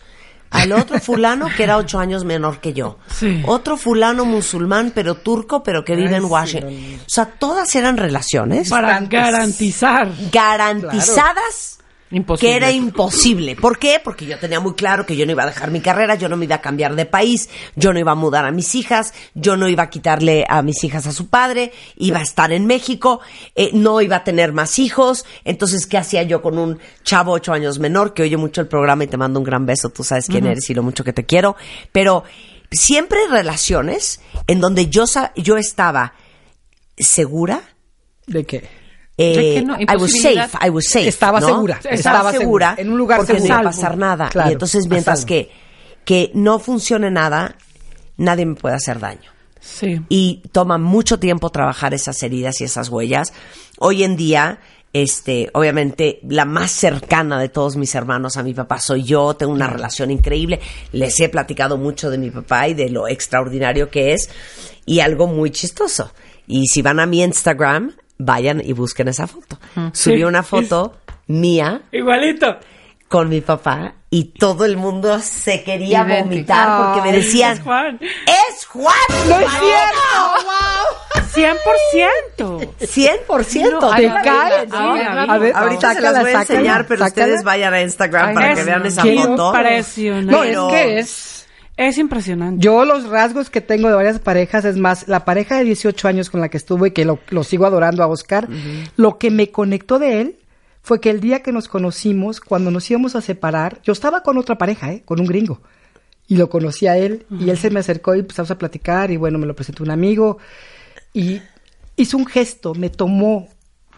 al otro fulano que era ocho años menor que yo, Sí. otro fulano musulmán pero turco pero que vive en Washington. O sea, todas eran relaciones Para garantizar. garantizadas Imposible. que era imposible. ¿Por qué? Porque yo tenía muy claro que yo no iba a dejar mi carrera, yo no me iba a cambiar de país, yo no iba a mudar a mis hijas, yo no iba a quitarle a mis hijas a su padre, iba a estar en México, eh, no iba a tener más hijos. Entonces, ¿qué hacía yo con un chavo ocho años menor que oye mucho el programa y te mando un gran beso? Tú sabes quién eres y lo mucho que te quiero. Pero siempre relaciones en donde yo, yo estaba segura. ¿De qué? Eh, no? I was safe, I was safe. Estaba ¿no? segura, Estaba, estaba segura. segura, en un lugar porque no iba a seguro. pasar nada. Claro, y entonces, mientras que, que no funcione nada, nadie me puede hacer daño. Sí. Y toma mucho tiempo trabajar esas heridas y esas huellas. Hoy en día, este, obviamente, la más cercana de todos mis hermanos a mi papá soy yo. Tengo una relación increíble. Les he platicado mucho de mi papá y de lo extraordinario que es. Y algo muy chistoso. Y si van a mi Instagram, vayan y busquen esa foto. Subí Sí. una foto mía Igualito. con mi papá y todo el mundo se quería vomitar porque me decían, Es Juan. ¡Es Juan! ¡No es ¡Wow! 100%. 100%. No, ¿Te a ver, cae? a ver, a ver, A ver, Ahorita se las voy a sácala, enseñar, pero sácala. ustedes vayan a Instagram Ay, para es que vean esa foto. impresionante. No, es que es... Es impresionante. Yo los rasgos que tengo de varias parejas, es más, la pareja de 18 años con la que estuve y que lo, lo sigo adorando a Oscar, lo que me conectó de él fue que el día que nos conocimos, cuando nos íbamos a separar, yo estaba con otra pareja, ¿eh? con un gringo, y lo conocí a él, y él se me acercó y empezamos a platicar, y bueno, me lo presentó un amigo, y hizo un gesto, me tomó.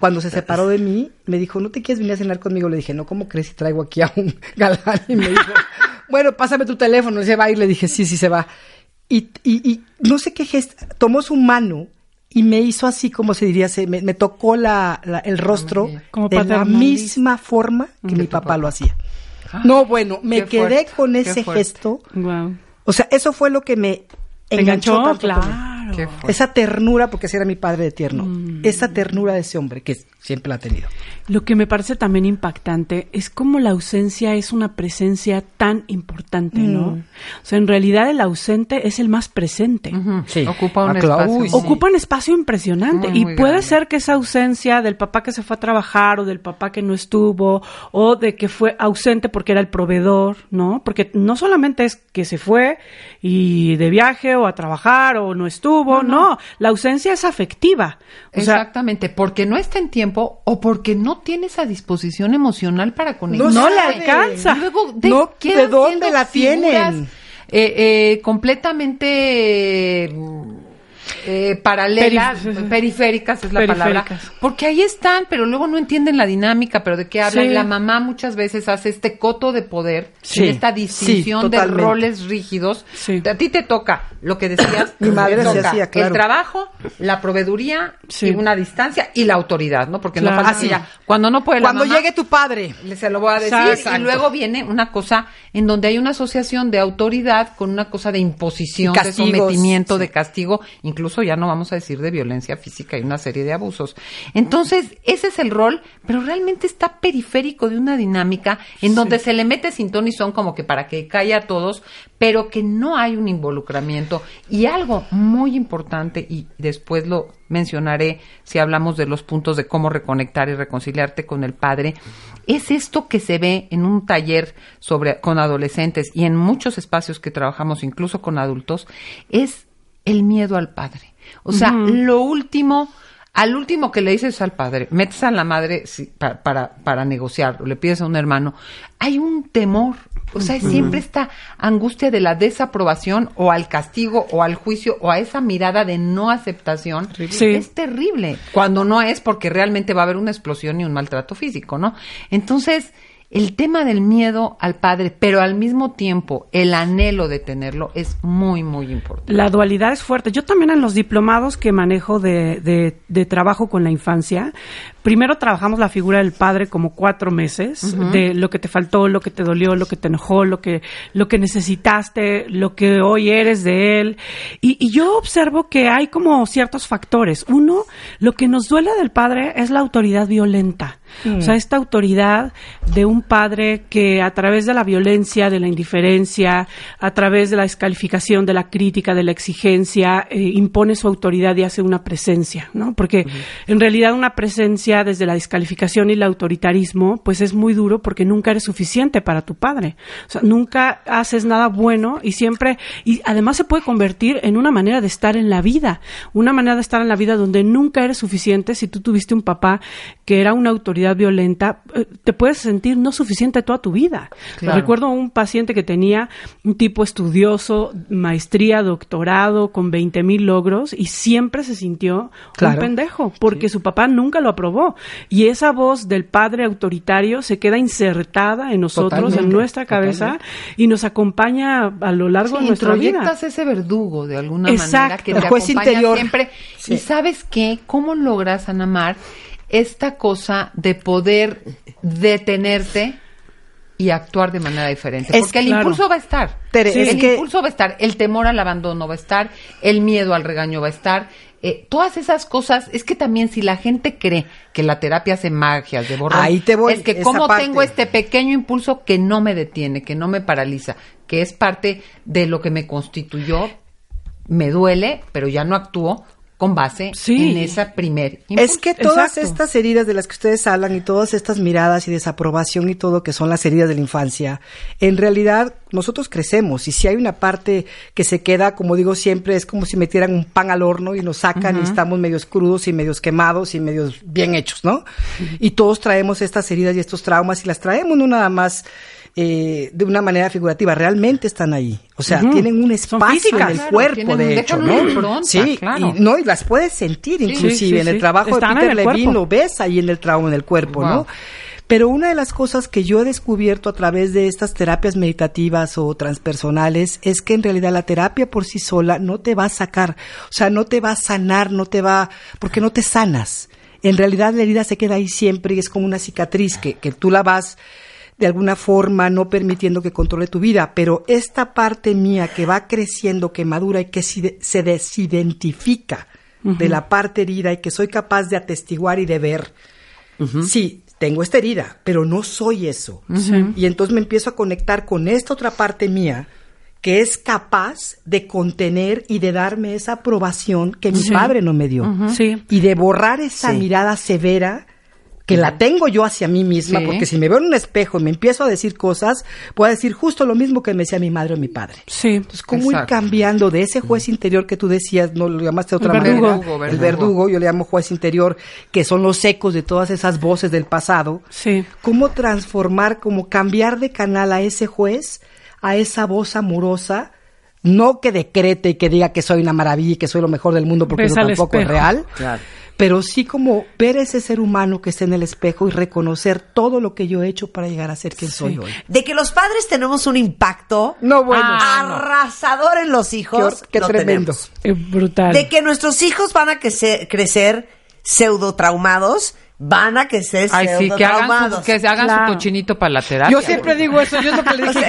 Cuando se separó de mí, me dijo, ¿no te quieres venir a cenar conmigo? Le dije, no, ¿cómo crees si traigo aquí a un galán? Y me dijo, bueno, pásame tu teléfono. Y se va y le dije, sí, sí se va. y, y, y no sé qué gesto, tomó su mano y me hizo así como se diría, se, me, me tocó la, la- el rostro Como de la misma forma que mi papá, lo hacía. No, bueno, me qué quedé fuerte, con ese gesto. Wow. O sea, eso fue lo que me ¿Te enganchó, enganchó? tanto. Claro. Esa ternura, porque ese era mi padre de tierno. Mm. Esa ternura de ese hombre que siempre la ha tenido. Lo que me parece también impactante es cómo la ausencia es una presencia tan importante, ¿no? Mm. O sea, en realidad el ausente es el más presente. Sí. Ocupa un espacio. Uy, sí. Ocupa un espacio impresionante Muy, y muy puede grande. ser que esa ausencia del papá que se fue a trabajar o del papá que no estuvo o de que fue ausente porque era el proveedor, ¿no? Porque no solamente es que se fue y de viaje o a trabajar o no estuvo, no, la ausencia es afectiva. O sea, Exactamente, porque no está en tiempo o porque no tiene esa disposición emocional para conectar. No le sabe. alcanza. Luego, No, ¿de quedan dónde la figuras, tienen? eh, eh, completamente eh, paralelas, Perif- periféricas es la palabra, porque ahí están, pero luego no entienden la dinámica, pero de qué habla. Sí. Y la mamá muchas veces hace este coto de poder, Sí, en esta sí, distinción de roles rígidos. Sí. A ti te toca lo que decías, Mi madre te se toca hacía, claro. el trabajo, la proveeduría Sí. y una distancia y la autoridad, ¿no? Porque Claro. no que ya, cuando no puede la Cuando mamá, llegue tu padre. le- se lo voy a decir Exacto. y luego viene una cosa en donde hay una asociación de autoridad con una cosa de imposición, de sometimiento, sí. de castigo, incluso ya no vamos a decir de violencia física y una serie de abusos. Entonces, ese es el rol, pero realmente está periférico de una dinámica en donde se le mete sin y son como que para que caiga a todos, pero que no hay un involucramiento. Y algo muy importante, y después lo mencionaré si hablamos de los puntos de cómo reconectar y reconciliarte con el padre, es esto que se ve en un taller sobre con adolescentes y en muchos espacios que trabajamos incluso con adultos, es el miedo al padre. O sea, lo último al último que le dices al padre, metes a la madre sí, para, para, negociar, le pides a un hermano, hay un temor. O sea, siempre esta angustia de la desaprobación o al castigo o al juicio o a esa mirada de no aceptación. Sí. Es terrible. Cuando no es porque realmente va a haber una explosión y un maltrato físico, ¿no? Entonces, el tema del miedo al padre, pero al mismo tiempo el anhelo de tenerlo es muy, muy importante. La dualidad es fuerte. Yo también en los diplomados que manejo de, de, de trabajo con la infancia, primero trabajamos la figura del padre como cuatro meses, de lo que te faltó, lo que te dolió, lo que te enojó, lo que, lo que necesitaste, lo que hoy eres de él. Y, y yo observo que hay como ciertos factores. Uno, lo que nos duele del padre es la autoridad violenta. O sea, esta autoridad de un padre que a través de la violencia, de la indiferencia, a través de la descalificación, de la crítica, de la exigencia, eh, impone su autoridad y hace una presencia, ¿no? Porque en realidad una presencia desde la descalificación y el autoritarismo, pues es muy duro porque nunca eres suficiente para tu padre. O sea, nunca haces nada bueno y siempre, y además se puede convertir en una manera de estar en la vida, una manera de estar en la vida donde nunca eres suficiente si tú tuviste un papá que era una autoridad violenta, eh, te puedes sentir no suficiente toda tu vida. Claro. Recuerdo un paciente que tenía un tipo estudioso, maestría, doctorado, con 20 mil logros y siempre se sintió Claro. un pendejo porque su papá nunca lo aprobó. Y esa voz del padre autoritario se queda insertada en nosotros, en nuestra cabeza y nos acompaña a lo largo Sí, de nuestra vida. ese verdugo de alguna Exacto. manera que El te juez acompaña interior. siempre. Sí. Y sabes qué, cómo logras Anamar esta cosa de poder detenerte y actuar de manera diferente, Es porque el claro. impulso va a estar. Tere, Sí, es el que- impulso va a estar, el temor al abandono va a estar, el miedo al regaño va a estar. eh, todas esas cosas, es que también si la gente cree que la terapia hace magias de Ahí te voy, es que parte. tengo este pequeño impulso que no me detiene, que no me paraliza, que es parte de lo que me constituyó, me duele, pero ya no actúo con base Sí. en esa primer impulso. Es que todas Exacto. estas heridas de las que ustedes hablan y todas estas miradas y desaprobación y todo que son las heridas de la infancia, en realidad nosotros crecemos y si hay una parte que se queda, como digo siempre, es como si metieran un pan al horno y nos sacan y estamos medios crudos y medios quemados y medios bien hechos, ¿no? Y todos traemos estas heridas y estos traumas y las traemos no nada más eh, de una manera figurativa, realmente están ahí. O sea, tienen un espacio físicas. en el Claro, cuerpo, de hecho, ¿no? impronta, sí, claro. y, no, y las puedes sentir inclusive sí, en el trabajo Están de Peter Levine lo ves ahí en el trauma en el cuerpo, Wow. ¿no? Pero una de las cosas que yo he descubierto a través de estas terapias meditativas o transpersonales es que en realidad la terapia por sí sola no te va a sacar, o sea, no te va a sanar, no te va, porque no te sanas. En realidad la herida se queda ahí siempre y es como una cicatriz que, que tú la vas de alguna forma no permitiendo que controle tu vida, pero esta parte mía que va creciendo, que madura y que se desidentifica de la parte herida y que soy capaz de atestiguar y de ver, sí, tengo esta herida, pero no soy eso. Y entonces me empiezo a conectar con esta otra parte mía que es capaz de contener y de darme esa aprobación que mi padre no me dio. Y de borrar esa mirada severa que la tengo yo hacia mí misma, porque si me veo en un espejo y me empiezo a decir cosas, puedo decir justo lo mismo que me decía mi madre o mi padre. Sí. Entonces, ¿cómo ir cambiando de ese juez interior que tú decías, no lo llamaste de otra manera? El verdugo, yo le llamo juez interior, que son los ecos de todas esas voces del pasado. Sí. ¿Cómo transformar, cómo cambiar de canal a ese juez, a esa voz amorosa? No que decrete y que diga que soy una maravilla y que soy lo mejor del mundo porque eso tampoco es real. Claro pero sí como ver ese ser humano que está en el espejo y reconocer todo lo que yo he hecho para llegar a ser quien soy hoy. De que los padres tenemos un impacto no, bueno, arrasador en los hijos. Qué, tremendo. brutal. De que nuestros hijos van a crecer pseudo traumados van a que se Ay, sí, que hagan, su, que hagan su cochinito para la terapia. Yo siempre digo eso, yo es lo que le dije,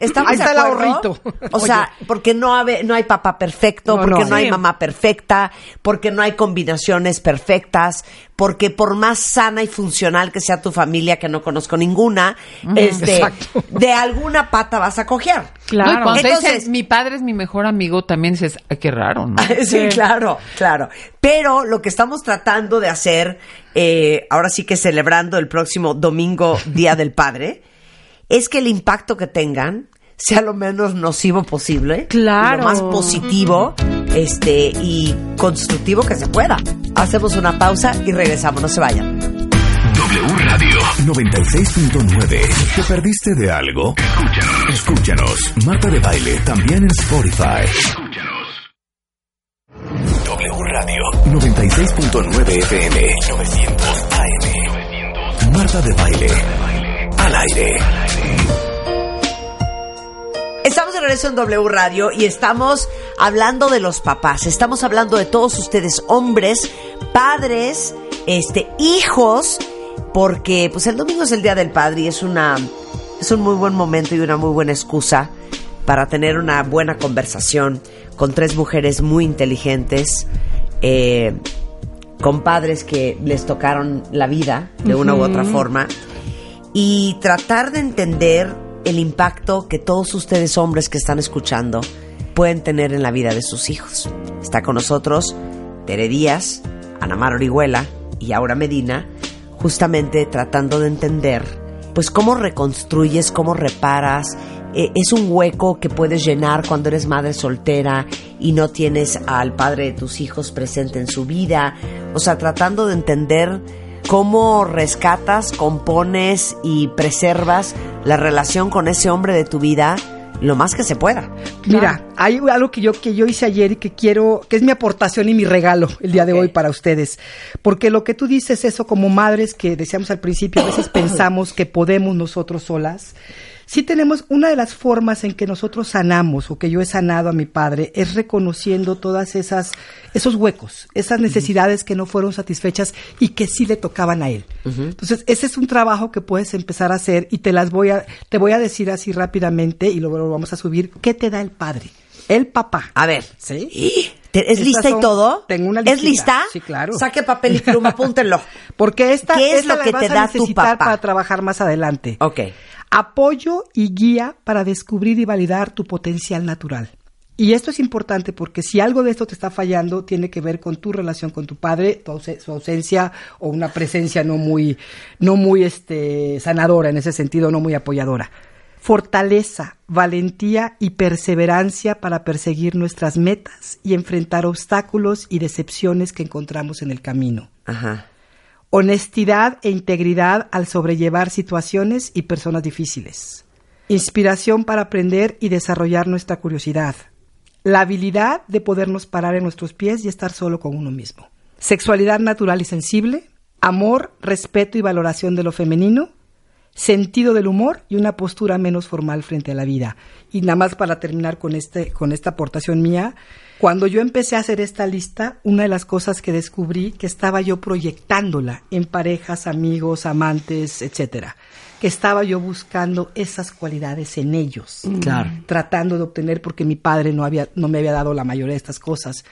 estamos, ahí está el ahorrito. O sea, porque no, hay, no hay papá perfecto, porque no, hay mamá perfecta, porque no hay combinaciones perfectas, porque por más sana y funcional que sea tu familia, que no conozco ninguna, este, de alguna pata vas a coger. Claro. cuando Entonces, mi padre es mi mejor amigo, también dices, ay, qué raro, ¿no? sí, claro, claro. Pero lo que estamos tratando de hacer, eh, ahora sí que celebrando el próximo domingo, Día del Padre, es que el impacto que tengan sea lo menos nocivo posible. Claro. Lo más positivo este, y constructivo que se pueda. Hacemos una pausa y regresamos, no se vayan. W Radio 96.9. ¿Te perdiste de algo? Escúchanos. Escúchanos. Marta de Baile también en Spotify. W Radio 96.9 FM 900 AM. Marta de Baile. Al aire. Estamos de regreso en W Radio y estamos hablando de los papás. Estamos hablando de todos ustedes, hombres, padres, este, hijos, porque pues el domingo es el Día del Padre y es una es un muy buen momento y una muy buena excusa para tener una buena conversación con tres mujeres muy inteligentes, eh, con padres que les tocaron la vida de una u otra forma y tratar de entender el impacto que todos ustedes hombres que están escuchando pueden tener en la vida de sus hijos. Está con nosotros Tere Díaz, Ana Mar Orihuela y Aura Medina, justamente tratando de entender, pues cómo reconstruyes, cómo reparas. Eh, es un hueco que puedes llenar cuando eres madre soltera y no tienes al padre de tus hijos presente en su vida. O sea, tratando de entender cómo rescatas, compones y preservas la relación con ese hombre de tu vida lo más que se pueda. Mira, hay algo que yo que yo hice ayer y que quiero, que es mi aportación y mi regalo el día de hoy para ustedes, porque lo que tú dices eso como madres que decíamos al principio, a veces pensamos que podemos nosotros solas sí tenemos una de las formas en que nosotros sanamos o que yo he sanado a mi padre es reconociendo todas esas esos huecos, esas necesidades que no fueron satisfechas y que sí le tocaban a él. Entonces, ese es un trabajo que puedes empezar a hacer y te las voy a te voy a decir así rápidamente y luego lo vamos a subir. ¿Qué te da el padre? El papá. A ver, ¿sí? ¿Es lista y todo? Tengo una lista. ¿Es lista? Sí, claro. Saque papel y pluma, apúntenlo. Porque esta ¿Qué es lo que te da tu papá? para trabajar más adelante. Ok apoyo y guía para descubrir y validar tu potencial natural. Y esto es importante porque si algo de esto te está fallando, tiene que ver con tu relación con tu padre, su ausencia o una presencia no muy, no muy este, sanadora en ese sentido, no muy apoyadora. Fortaleza, valentía y perseverancia para perseguir nuestras metas y enfrentar obstáculos y decepciones que encontramos en el camino. Ajá honestidad e integridad al sobrellevar situaciones y personas difíciles, inspiración para aprender y desarrollar nuestra curiosidad, la habilidad de podernos parar en nuestros pies y estar solo con uno mismo, sexualidad natural y sensible, amor, respeto y valoración de lo femenino, sentido del humor y una postura menos formal frente a la vida. Y nada más para terminar con este con esta aportación mía, cuando yo empecé a hacer esta lista, una de las cosas que descubrí que estaba yo proyectándola en parejas, amigos, amantes, etcétera, que estaba yo buscando esas cualidades en ellos, Claro. tratando de obtener porque mi padre no había no me había dado la mayoría de estas cosas.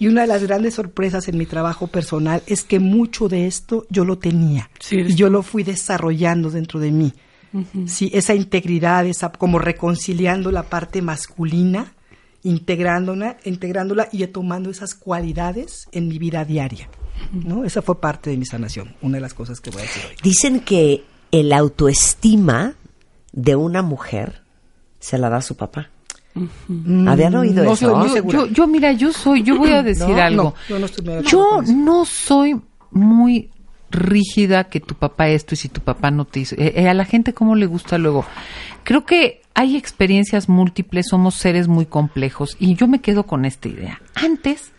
Y una de las grandes sorpresas en mi trabajo personal es que mucho de esto yo lo tenía Sí, y yo lo fui desarrollando dentro de mí. Sí, esa integridad, esa como reconciliando la parte masculina, integrándola, integrándola y tomando esas cualidades en mi vida diaria. ¿no? Esa fue parte de mi sanación, una de las cosas que voy a decir hoy. Dicen que el autoestima de una mujer se la da a su papá. ¿Habían oído no eso? Yo, yo, yo, mira, yo soy, yo voy a decir No, algo. no, yo no soy muy rígida que tu papá esto y si tu papá no te hizo. Eh, eh, a la gente cómo le gusta luego. Creo que hay experiencias múltiples, somos seres muy complejos y yo me quedo con esta idea. Antes,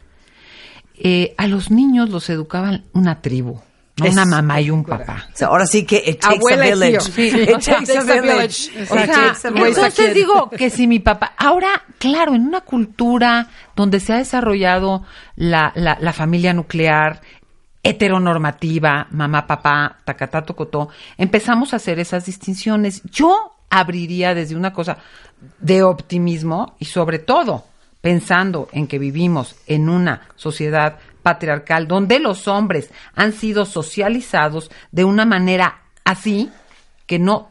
eh, a los niños los educaban una tribu, Es- una mamá y un papá. O sea, ahora sí que it takes Abuela a y village. Sí. It takes a village. O sea, entonces digo que si mi papá, ahora, claro, en una cultura donde se ha desarrollado la, la, la familia nuclear heteronormativa, mamá, papá, tacatá, tocotó, empezamos a hacer esas distinciones. Yo abriría desde una cosa de optimismo y sobre todo pensando en que vivimos en una sociedad patriarcal donde los hombres han sido socializados de una manera así que no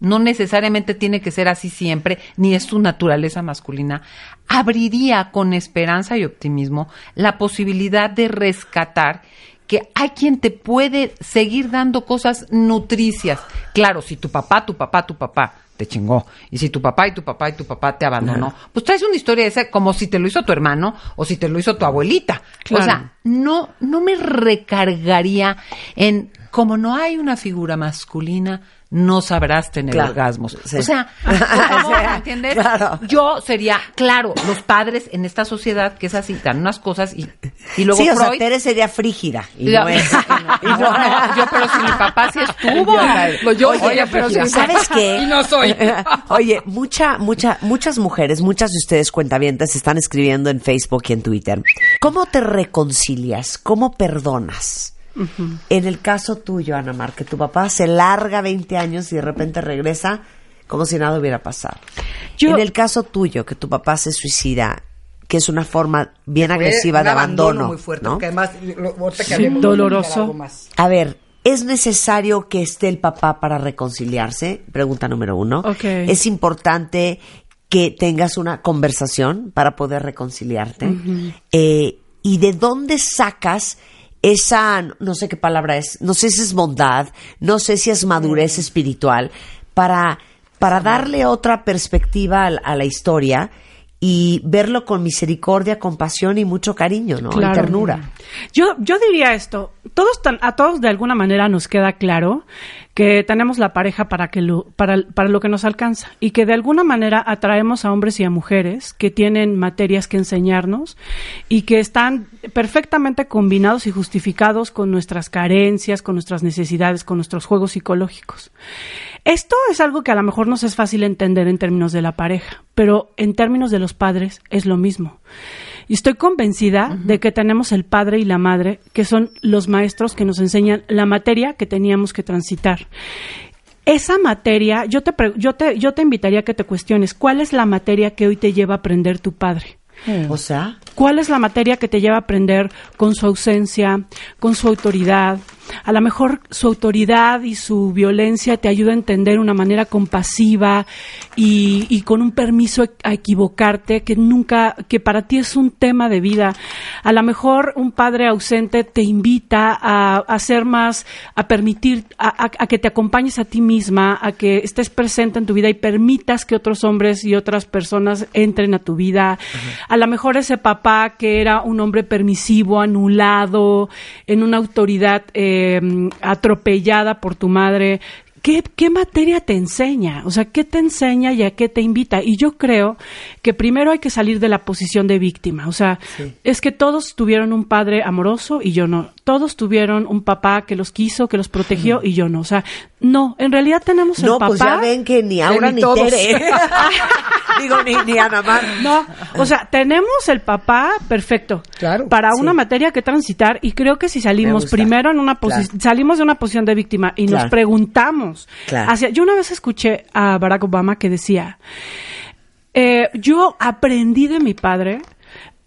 no necesariamente tiene que ser así siempre, ni es su naturaleza masculina, abriría con esperanza y optimismo la posibilidad de rescatar que hay quien te puede seguir dando cosas nutricias. Claro, si tu papá, tu papá, tu papá te chingó, y si tu papá y tu papá y tu papá te abandonó, pues traes una historia esa como si te lo hizo tu hermano o si te lo hizo tu abuelita. Claro. O sea, no, no me recargaría en, como no hay una figura masculina, no sabrás tener Claro, orgasmos. sí. O sea, O sea, ¿me entiendes? claro. Yo sería, claro, los padres en esta sociedad que es así, dan unas cosas y, y luego sí, o sea, Freud... Tere sería frígida. Y La- no es. Y No, no, yo, pero si mi papá sí estuvo. Yo Oye, pero sí. ¿Sabes qué? Y no soy. Oye, mucha, mucha, muchas mujeres, muchas de ustedes cuentavientes están escribiendo en Facebook y en Twitter. ¿Cómo te reconcilias? ¿Cómo perdonas? En el caso tuyo, Ana Mar, que tu papá se larga 20 años y de repente regresa como si nada hubiera pasado. Yo- en el caso tuyo, que tu papá se suicida, que es una forma bien Fue agresiva un de abandono, muy fuerte, ¿no? porque además, lo- doloroso. más. A ver, ¿es necesario que esté el papá para reconciliarse? Pregunta número uno. ¿Es importante que tengas una conversación para poder reconciliarte? Eh, ¿Y de dónde sacas esa, no sé qué palabra es, no sé si es bondad, no sé si es madurez espiritual, para, para darle otra perspectiva a, la- a la historia? Y verlo con misericordia, compasión y mucho cariño, ¿no? Y ternura. Yo, yo diría esto, todos a todos de alguna manera nos queda claro que tenemos la pareja para, que lo, para, para lo que nos alcanza y que de alguna manera atraemos a hombres y a mujeres que tienen materias que enseñarnos y que están perfectamente combinados y justificados con nuestras carencias, con nuestras necesidades, con nuestros juegos psicológicos. Esto es algo que a lo mejor nos es fácil entender en términos de la pareja, pero en términos de los padres es lo mismo. Y estoy convencida de que tenemos el padre y la madre, que son los maestros que nos enseñan la materia que teníamos que transitar. Esa materia, yo te, yo te, yo te invitaría a que te cuestiones, ¿cuál es la materia que hoy te lleva a aprender tu padre? O sea, ¿Cuál es la materia que te lleva a aprender con su ausencia, con su autoridad? A lo mejor su autoridad y su violencia te ayuda a entender una manera compasiva y, y con un permiso a equivocarte que nunca, que para ti es un tema de vida. A lo mejor un padre ausente te invita a, a ser más, a permitir, a, a- a que te acompañes a ti misma, a que estés presente en tu vida y permitas que otros hombres y otras personas entren a tu vida. A lo mejor ese papá que era un hombre permisivo, anulado, en una autoridad eh, atropellada por tu madre, ¿qué, ¿qué materia te enseña? O sea, ¿qué te enseña y a qué te invita? Y yo creo que primero hay que salir de la posición de víctima. O sea, es que todos tuvieron un padre amoroso y yo no. Todos tuvieron un papá que los quiso, que los protegió y yo no. O sea, no, en realidad tenemos el No, papá. pues ya ven que ni Aura ni ni, todos. Tere. Digo, ni, ni Ana Mar. No, o sea, tenemos el papá perfecto Claro, para sí. una materia que transitar y creo que si salimos primero en una posición, Claro. salimos de una posición de víctima y Claro. nos preguntamos Claro. hacia, yo una vez escuché a Barack Obama que decía, eh, yo aprendí de mi padre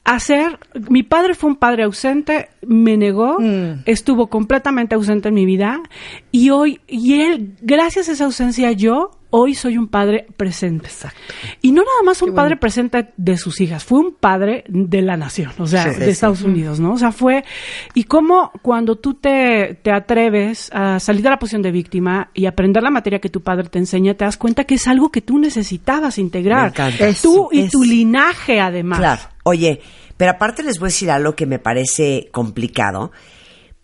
a ser, mi padre fue un padre ausente, me negó, Mm. estuvo completamente ausente en mi vida y hoy, y él, gracias a esa ausencia yo, hoy soy un padre presente. Y no nada más un padre presente de sus hijas, fue un padre de la nación, o sea, Sí, de sí. Estados Unidos, ¿no? O sea, fue, y cómo cuando tú te, te atreves a salir de la posición de víctima y aprender la materia que tu padre te enseña, te das cuenta que es algo que tú necesitabas integrar. Me encanta. Tú y Eso, tu eso. linaje, además. Claro. Oye, pero aparte les voy a decir algo que me parece complicado,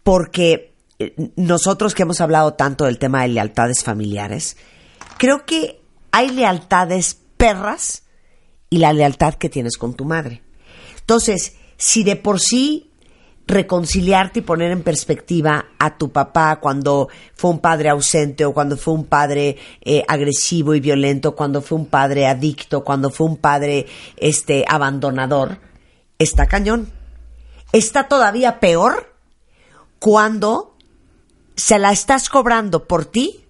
porque eh, nosotros que hemos hablado tanto del tema de lealtades familiares, creo que hay lealtades perras y la lealtad que tienes con tu madre. Entonces, si de por sí reconciliarte y poner en perspectiva a tu papá cuando fue un padre ausente o cuando fue un padre eh, agresivo y violento, cuando fue un padre adicto, cuando fue un padre este abandonador, está cañón. Está todavía peor cuando se la estás cobrando por ti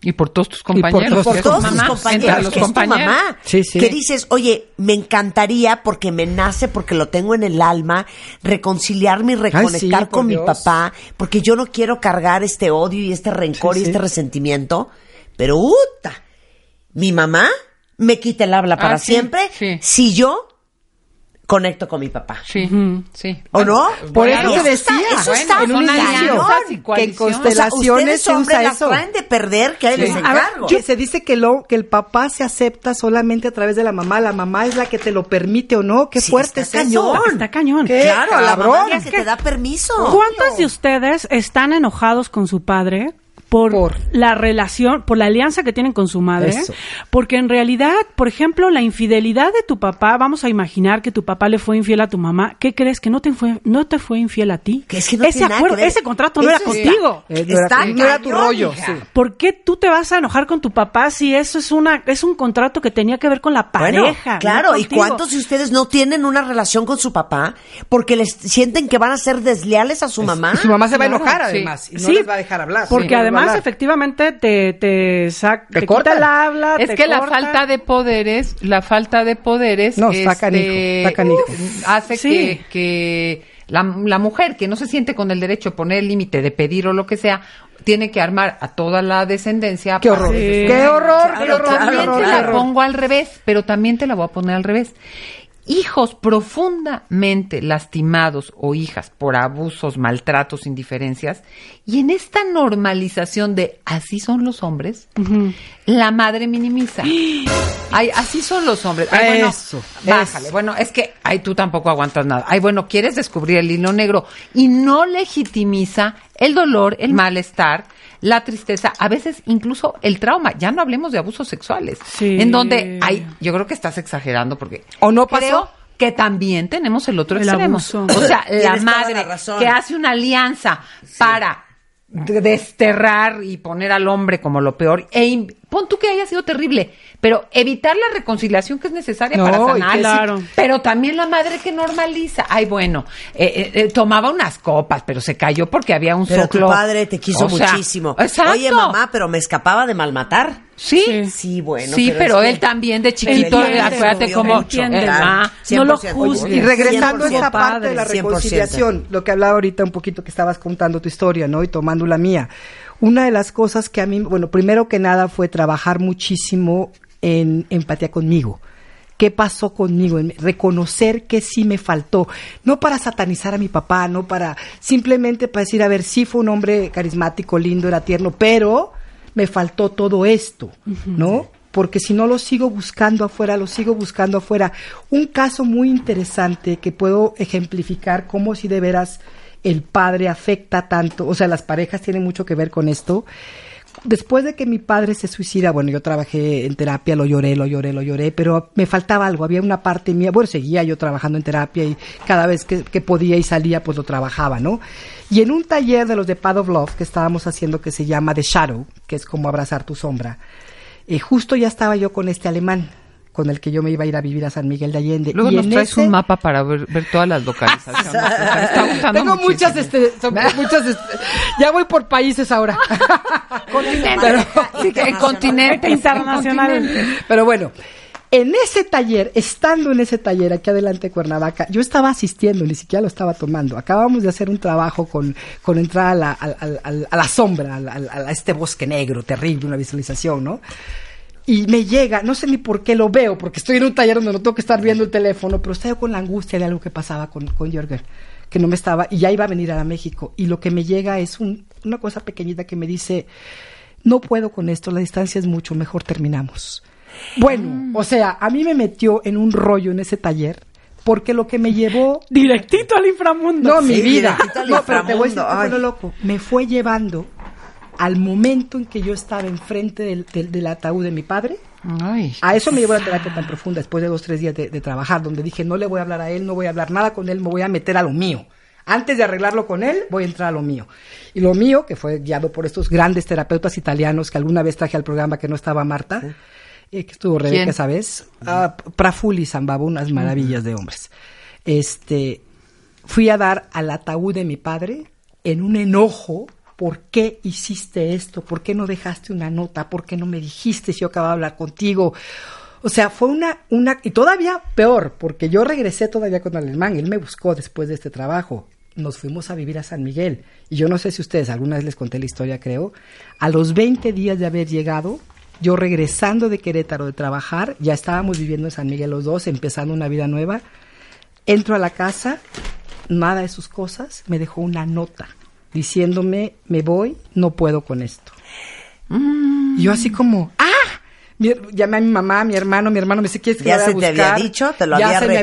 Y por todos tus compañeros. todos por todos tu tus compañeros, los que es tu mamá. Sí, sí. Que dices, oye, me encantaría porque me nace, porque lo tengo en el alma, reconciliarme y reconectar con mi Dios. papá, porque yo no quiero cargar este odio y este rencor Sí, y sí. este resentimiento. Pero, ¡uta! Mi mamá me quita el habla para Ah, sí, siempre sí. si yo conecto con mi papá. Sí, sí. ¿O no? Por eso te está- decía, eso está bueno, en un inicio, que en coaliciones. O sea, constelaciones ustedes se usa eso. de perder, que ahí les ver, que se dice que lo que el papá se acepta solamente a través de la mamá, la mamá es la que te lo permite o no, qué Sí, fuerte está es eso. cañón. Está cañón. ¿Qué? Claro, la mamá es que que- te da permiso. ¿Cuántas de ustedes están enojados con su padre por, Por. la relación, por la alianza que tienen con su madre? Eso. Porque en realidad, por ejemplo, la infidelidad de tu papá, vamos a imaginar que tu papá le fue infiel a tu mamá, ¿qué crees? Que no te fue, no te fue infiel a ti. Que es que no ese tiene nada que ver. ese contrato no era está- contigo. Eh, no, era, Está no era tu rollo, sí. ¿Por qué tú te vas a enojar con tu papá si eso es una es un contrato que tenía que ver con la Bueno, pareja? no claro, ¿y cuántos de ustedes no tienen una relación con su papá porque les sienten que van a ser desleales a su mamá? Su mamá se va a enojar Claro, sí. además y no Sí, les va a dejar hablar. Porque Sí, no les va a además, hablar. efectivamente, te, te, sac- Te te quita el habla. Es te que la corta. falta de poderes, la falta de poderes No, canijo. hace Sí. que, que la, la mujer que no se siente con el derecho a poner el límite de pedir o lo que sea, tiene que armar a toda la descendencia. Qué horror. Sí. Qué horror, Claro, qué Pero horror, también te la horror. pongo al revés, pero también te la voy a poner al revés. Hijos profundamente lastimados o hijas por abusos, maltratos, indiferencias, y en esta normalización de así son los hombres, la madre minimiza. Ay, así son los hombres. Ay, bueno, Eso, bájale. eso. Bueno, es que ay, tú tampoco aguantas nada. Ay, bueno, quieres descubrir el hilo negro y no legitimiza el dolor, el malestar, la tristeza, a veces incluso el trauma. Ya no hablemos de abusos sexuales. Sí. En donde, ay, yo creo que estás exagerando porque ¿O no pasó? creo que también tenemos el otro El extremo. abuso. O sea, la madre la razón. que hace una alianza para desterrar y poner al hombre como lo peor. E pon tú que haya sido terrible, pero evitar la reconciliación que es necesaria No, para sanar. Claro. Pero también la madre que normaliza. Ay, bueno, eh, eh, eh, tomaba unas copas, pero se cayó porque había un Pero tu soplo. padre te quiso O sea, muchísimo. exacto. Oye, mamá, pero me escapaba de malmatar. Sí, Sí. Sí, bueno. sí, pero, que- él también de chiquito, Entiende, acuérdate cómo... Ah, no lo 100%. juzgues. Y regresando a 100%. esa parte de la 100%. reconciliación, lo que hablaba ahorita un poquito que estabas contando tu historia, ¿no? Y tomando la mía. Una de las cosas que a mí, bueno, primero que nada fue trabajar muchísimo en empatía conmigo. ¿Qué pasó conmigo? En reconocer que sí me faltó. No para satanizar a mi papá, no para simplemente para decir, a ver, sí fue un hombre carismático, lindo, era tierno, pero me faltó todo esto, ¿no? Porque si no lo sigo buscando afuera, lo sigo buscando afuera. Un caso muy interesante que puedo ejemplificar cómo si de veras el padre afecta tanto, o sea, las parejas tienen mucho que ver con esto. Después de que mi padre se suicida, bueno, yo trabajé en terapia, lo lloré, lo lloré, lo lloré, pero me faltaba algo, había una parte mía, bueno, seguía yo trabajando en terapia y cada vez que, podía y salía, pues lo trabajaba, ¿no? Y en un taller de los de Pad of Love que estábamos haciendo que se llama The Shadow, que es como abrazar tu sombra, eh, justo ya estaba yo con este alemán con el que yo me iba a ir a vivir a San Miguel de Allende. Luego y nos en traes ese- un mapa para ver, ver todas las localizaciones. Está Tengo muchísimo. muchas, este, son muchas, este, ya voy por países ahora. Pero- Sí, que el continente Internacional. continente. Pero bueno, en ese taller, estando en ese taller aquí adelante de Cuernavaca, yo estaba asistiendo, ni siquiera lo estaba tomando. Acabamos de hacer un trabajo con, con entrar a la, al- al- al- a la sombra, a este bosque negro terrible, una visualización, ¿no? Y me llega, no sé ni por qué lo veo, porque estoy en un taller donde no tengo que estar viendo el teléfono, pero estaba con la angustia de algo que pasaba con, con Jürgen, que no me estaba, y ya iba a venir a México. Y lo que me llega es un- una cosa pequeñita que me dice, no puedo con esto, la distancia es mucho, mejor terminamos. Bueno, o sea, a mí me metió en un rollo en ese taller, porque lo que me llevó Directito al inframundo. no, mi vida. al No, pero te voy a decir ay. loco. Me fue llevando al momento en que yo estaba enfrente del, del, del ataúd de mi padre. Ay, A eso me llevó la terapia tan profunda después de dos, tres días de, de trabajar, donde dije, no le voy a hablar a él, no voy a hablar nada con él, me voy a meter a lo mío. Antes de arreglarlo con él, voy a entrar a lo mío. Y lo mío, que fue guiado por estos grandes terapeutas italianos que alguna vez traje al programa que no estaba Marta, eh, que estuvo Rebeca esa vez, ah, Prafuli Zambaba, unas maravillas de hombres. Este, fui a dar al ataúd de mi padre en un enojo. ¿Por qué hiciste esto? ¿Por qué no dejaste una nota? ¿Por qué no me dijiste si yo acababa de hablar contigo? O sea, fue una, una, y todavía peor, porque yo regresé todavía con alemán, él me buscó después de este trabajo. Nos fuimos a vivir a San Miguel. Y yo no sé si ustedes, alguna vez les conté la historia, creo. A los 20 días de haber llegado, yo regresando de Querétaro de trabajar, ya estábamos viviendo en San Miguel los dos, empezando una vida nueva. Entro a la casa, nada de sus cosas, me dejó una nota diciéndome, me voy, no puedo con esto. Y yo así como, ¡ah! Mi- llamé a mi mamá, a mi hermano, mi hermano me dice, ¿quieres que Ya se a te había buscar?" dicho, te lo Ya había se había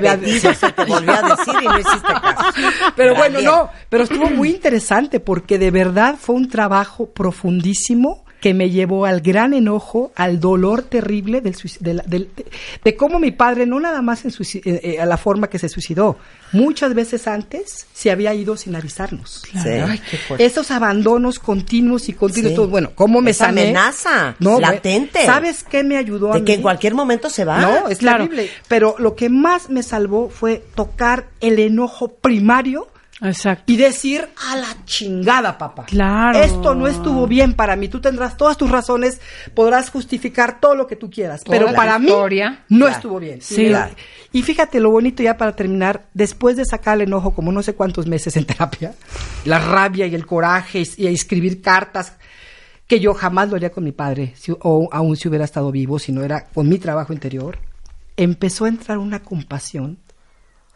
se te volvió a decir y no hiciste caso. Pero bueno, no, pero estuvo muy interesante porque de verdad fue un trabajo profundísimo que me llevó al gran enojo, al dolor terrible del, de, la- del- de- de cómo mi padre, no nada más en eh, eh, a la forma que se suicidó, muchas veces antes se había ido sin avisarnos. Sí. ay, qué fuerte. Esos abandonos continuos y continuos. Sí. Entonces, bueno, ¿cómo me Esa sané? amenaza No, latente. ¿Sabes qué me ayudó a De que mí? en cualquier momento se va. No, es Claro. terrible. Pero lo que más me salvó fue tocar el enojo primario Exacto. y decir a la chingada, papá. Claro. Esto no estuvo bien para mí. Tú tendrás todas tus razones, podrás justificar todo lo que tú quieras, Toda pero para mí no Claro. estuvo bien. Sí. Y, fíjate lo bonito ya para terminar, después de sacar el enojo como no sé cuántos meses en terapia, la rabia y el coraje y, y escribir cartas que yo jamás lo haría con mi padre, si- o aún si hubiera estado vivo, si no era con mi trabajo interior, empezó a entrar una compasión,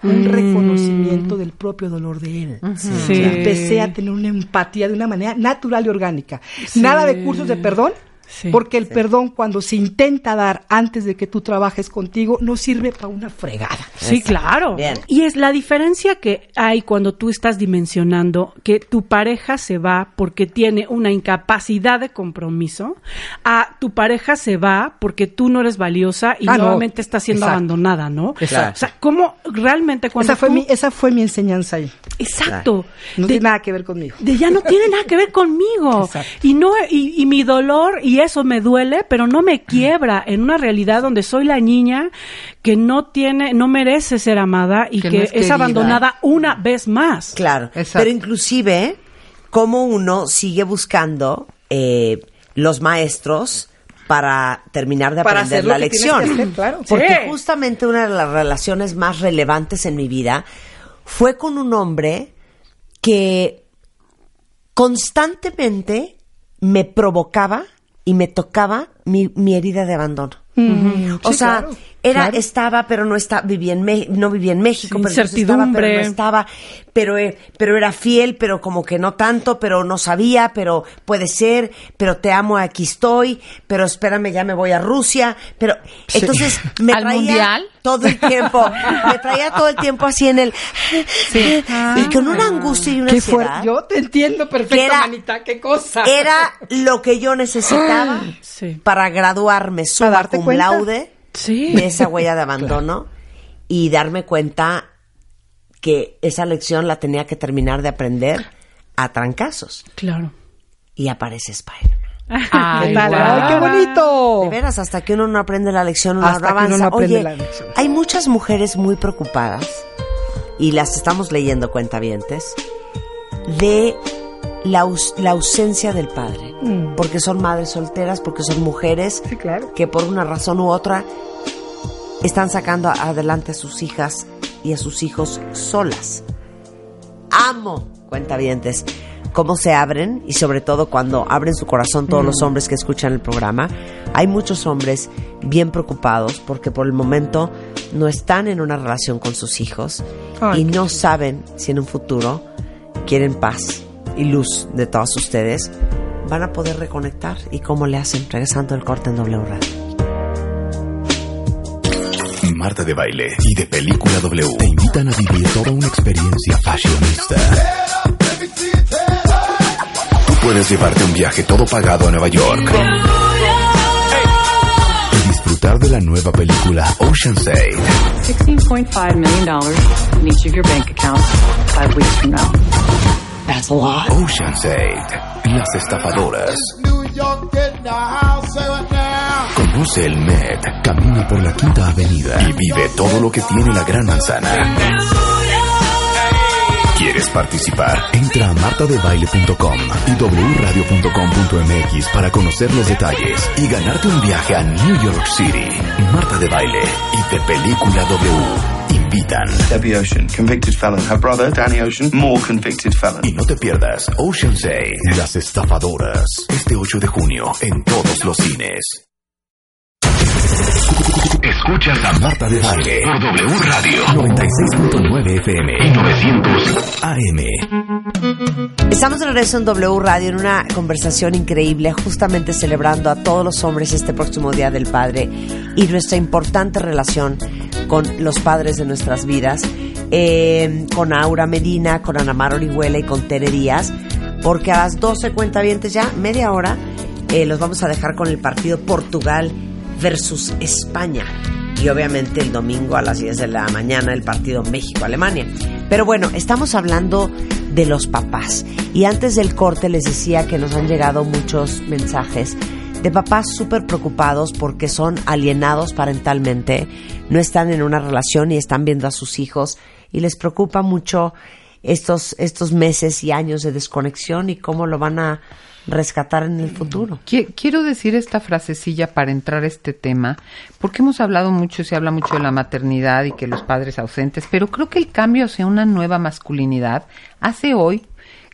un reconocimiento del propio dolor de él. Sí. Empecé a tener una empatía de una manera natural y orgánica. Nada de cursos de perdón, Sí. porque el perdón cuando se intenta dar antes de que tú trabajes contigo no sirve para una fregada. Sí, Exacto. claro. Bien. Y es la diferencia que hay cuando tú estás dimensionando que tu pareja se va porque tiene una incapacidad de compromiso, a tu pareja se va porque tú no eres valiosa y Ah, no. nuevamente estás siendo Exacto. abandonada, ¿no? Exacto. O sea, ¿cómo realmente cuando Esa fue, tú- mi, esa fue mi enseñanza ahí. Exacto. No De- tiene nada que ver conmigo. de ya no tiene nada que ver conmigo. Exacto. Y no y, y mi dolor y eso me duele, pero no me quiebra en una realidad donde soy la niña que no tiene, no merece ser amada y Que que, no es, abandonada una vez más. Claro. Exacto. Pero inclusive, como uno sigue buscando eh, los maestros para terminar de Para aprender la lección. que hacer, claro. Porque Sí. justamente una de las relaciones más relevantes en mi vida fue con un hombre que constantemente me provocaba y me tocaba mi, mi herida de abandono. o sí, sea, claro. Era Claro. estaba pero no está vivía en Me- no vivía en México Sí, pero entonces estaba, pero incertidumbre. no estaba pero eh, pero era fiel pero como que no tanto pero no sabía pero puede ser pero te amo aquí estoy pero espérame ya me voy a Rusia pero entonces me ¿Al traía mundial? todo el tiempo me traía todo el tiempo así en el Sí. y con una angustia y una Qué ansiedad. Yo te entiendo perfecto, era- manita. Qué cosa. era lo que yo necesitaba para graduarme summa darte cum cuenta? laude Sí. de esa huella de abandono y darme cuenta que esa lección la tenía que terminar de aprender a trancazos. Claro. Y aparece Spider-Man. Ay, ¿Qué tal? guau. ¡Ay, qué bonito! De veras, hasta que uno no aprende la lección, uno Hasta no que uno avanza. no aprende Oye, la lección. hay muchas mujeres muy preocupadas, y las estamos leyendo cuentavientes, de la, aus- la ausencia del padre. Mm. Porque son madres solteras, porque son mujeres Sí, claro. que por una razón u otra están sacando adelante a sus hijas y a sus hijos solas. Amo, cuentavientes, cómo se abren y sobre todo cuando abren su corazón todos los hombres que escuchan el programa. Hay muchos hombres bien preocupados porque por el momento no están en una relación con sus hijos Ay, y no saben si en un futuro quieren paz y luz de todos ustedes. Van a poder reconectar y cómo le hacen regresando el corte en W Radio. Marta de Baile y de Película W te invitan a vivir toda una experiencia fashionista. Tú puedes llevarte un viaje todo pagado a Nueva York y disfrutar de la nueva película Ocean's 8 $16.5 million in each of your bank accounts five weeks from now. That's lot. Ocean's 8 Las estafadoras Conoce el Met, camina por la Quinta Avenida y vive todo lo que tiene la Gran Manzana. ¿Quieres participar? Entra a martadebaile.com y wradio.com.mx para conocer los detalles y ganarte un viaje a New York City. Marta de Baile y de Película W invitan. Debbie Ocean, convicted felon. Her brother, Danny Ocean, more convicted felon. Y no te pierdas Ocean's 8, Las Estafadoras, este 8 de junio en todos los cines. Escuchas a Marta de Baile por W Radio 96.9 FM y 900 AM. Estamos de regreso en W Radio en una conversación increíble, justamente celebrando a todos los hombres este próximo Día del Padre y nuestra importante relación con los padres de nuestras vidas, eh, con Aura Medina, con Ana Mar Orihuela y con Tere Díaz, porque a las 12 cuentavientes ya, media hora, eh, los vamos a dejar con el partido Portugal versus España. Y obviamente el domingo a las 10 de la mañana el partido México-Alemania. Pero bueno, estamos hablando de los papás. Y antes del corte les decía que nos han llegado muchos mensajes de papás súper preocupados porque son alienados parentalmente, no están en una relación y están viendo a sus hijos y les preocupa mucho estos, estos meses y años de desconexión y cómo lo van a rescatar en el futuro. Qui- Quiero decir esta frasecilla para entrar a este tema, porque hemos hablado mucho, se habla mucho de la maternidad y que los padres ausentes, pero creo que el cambio hacia una nueva masculinidad hace hoy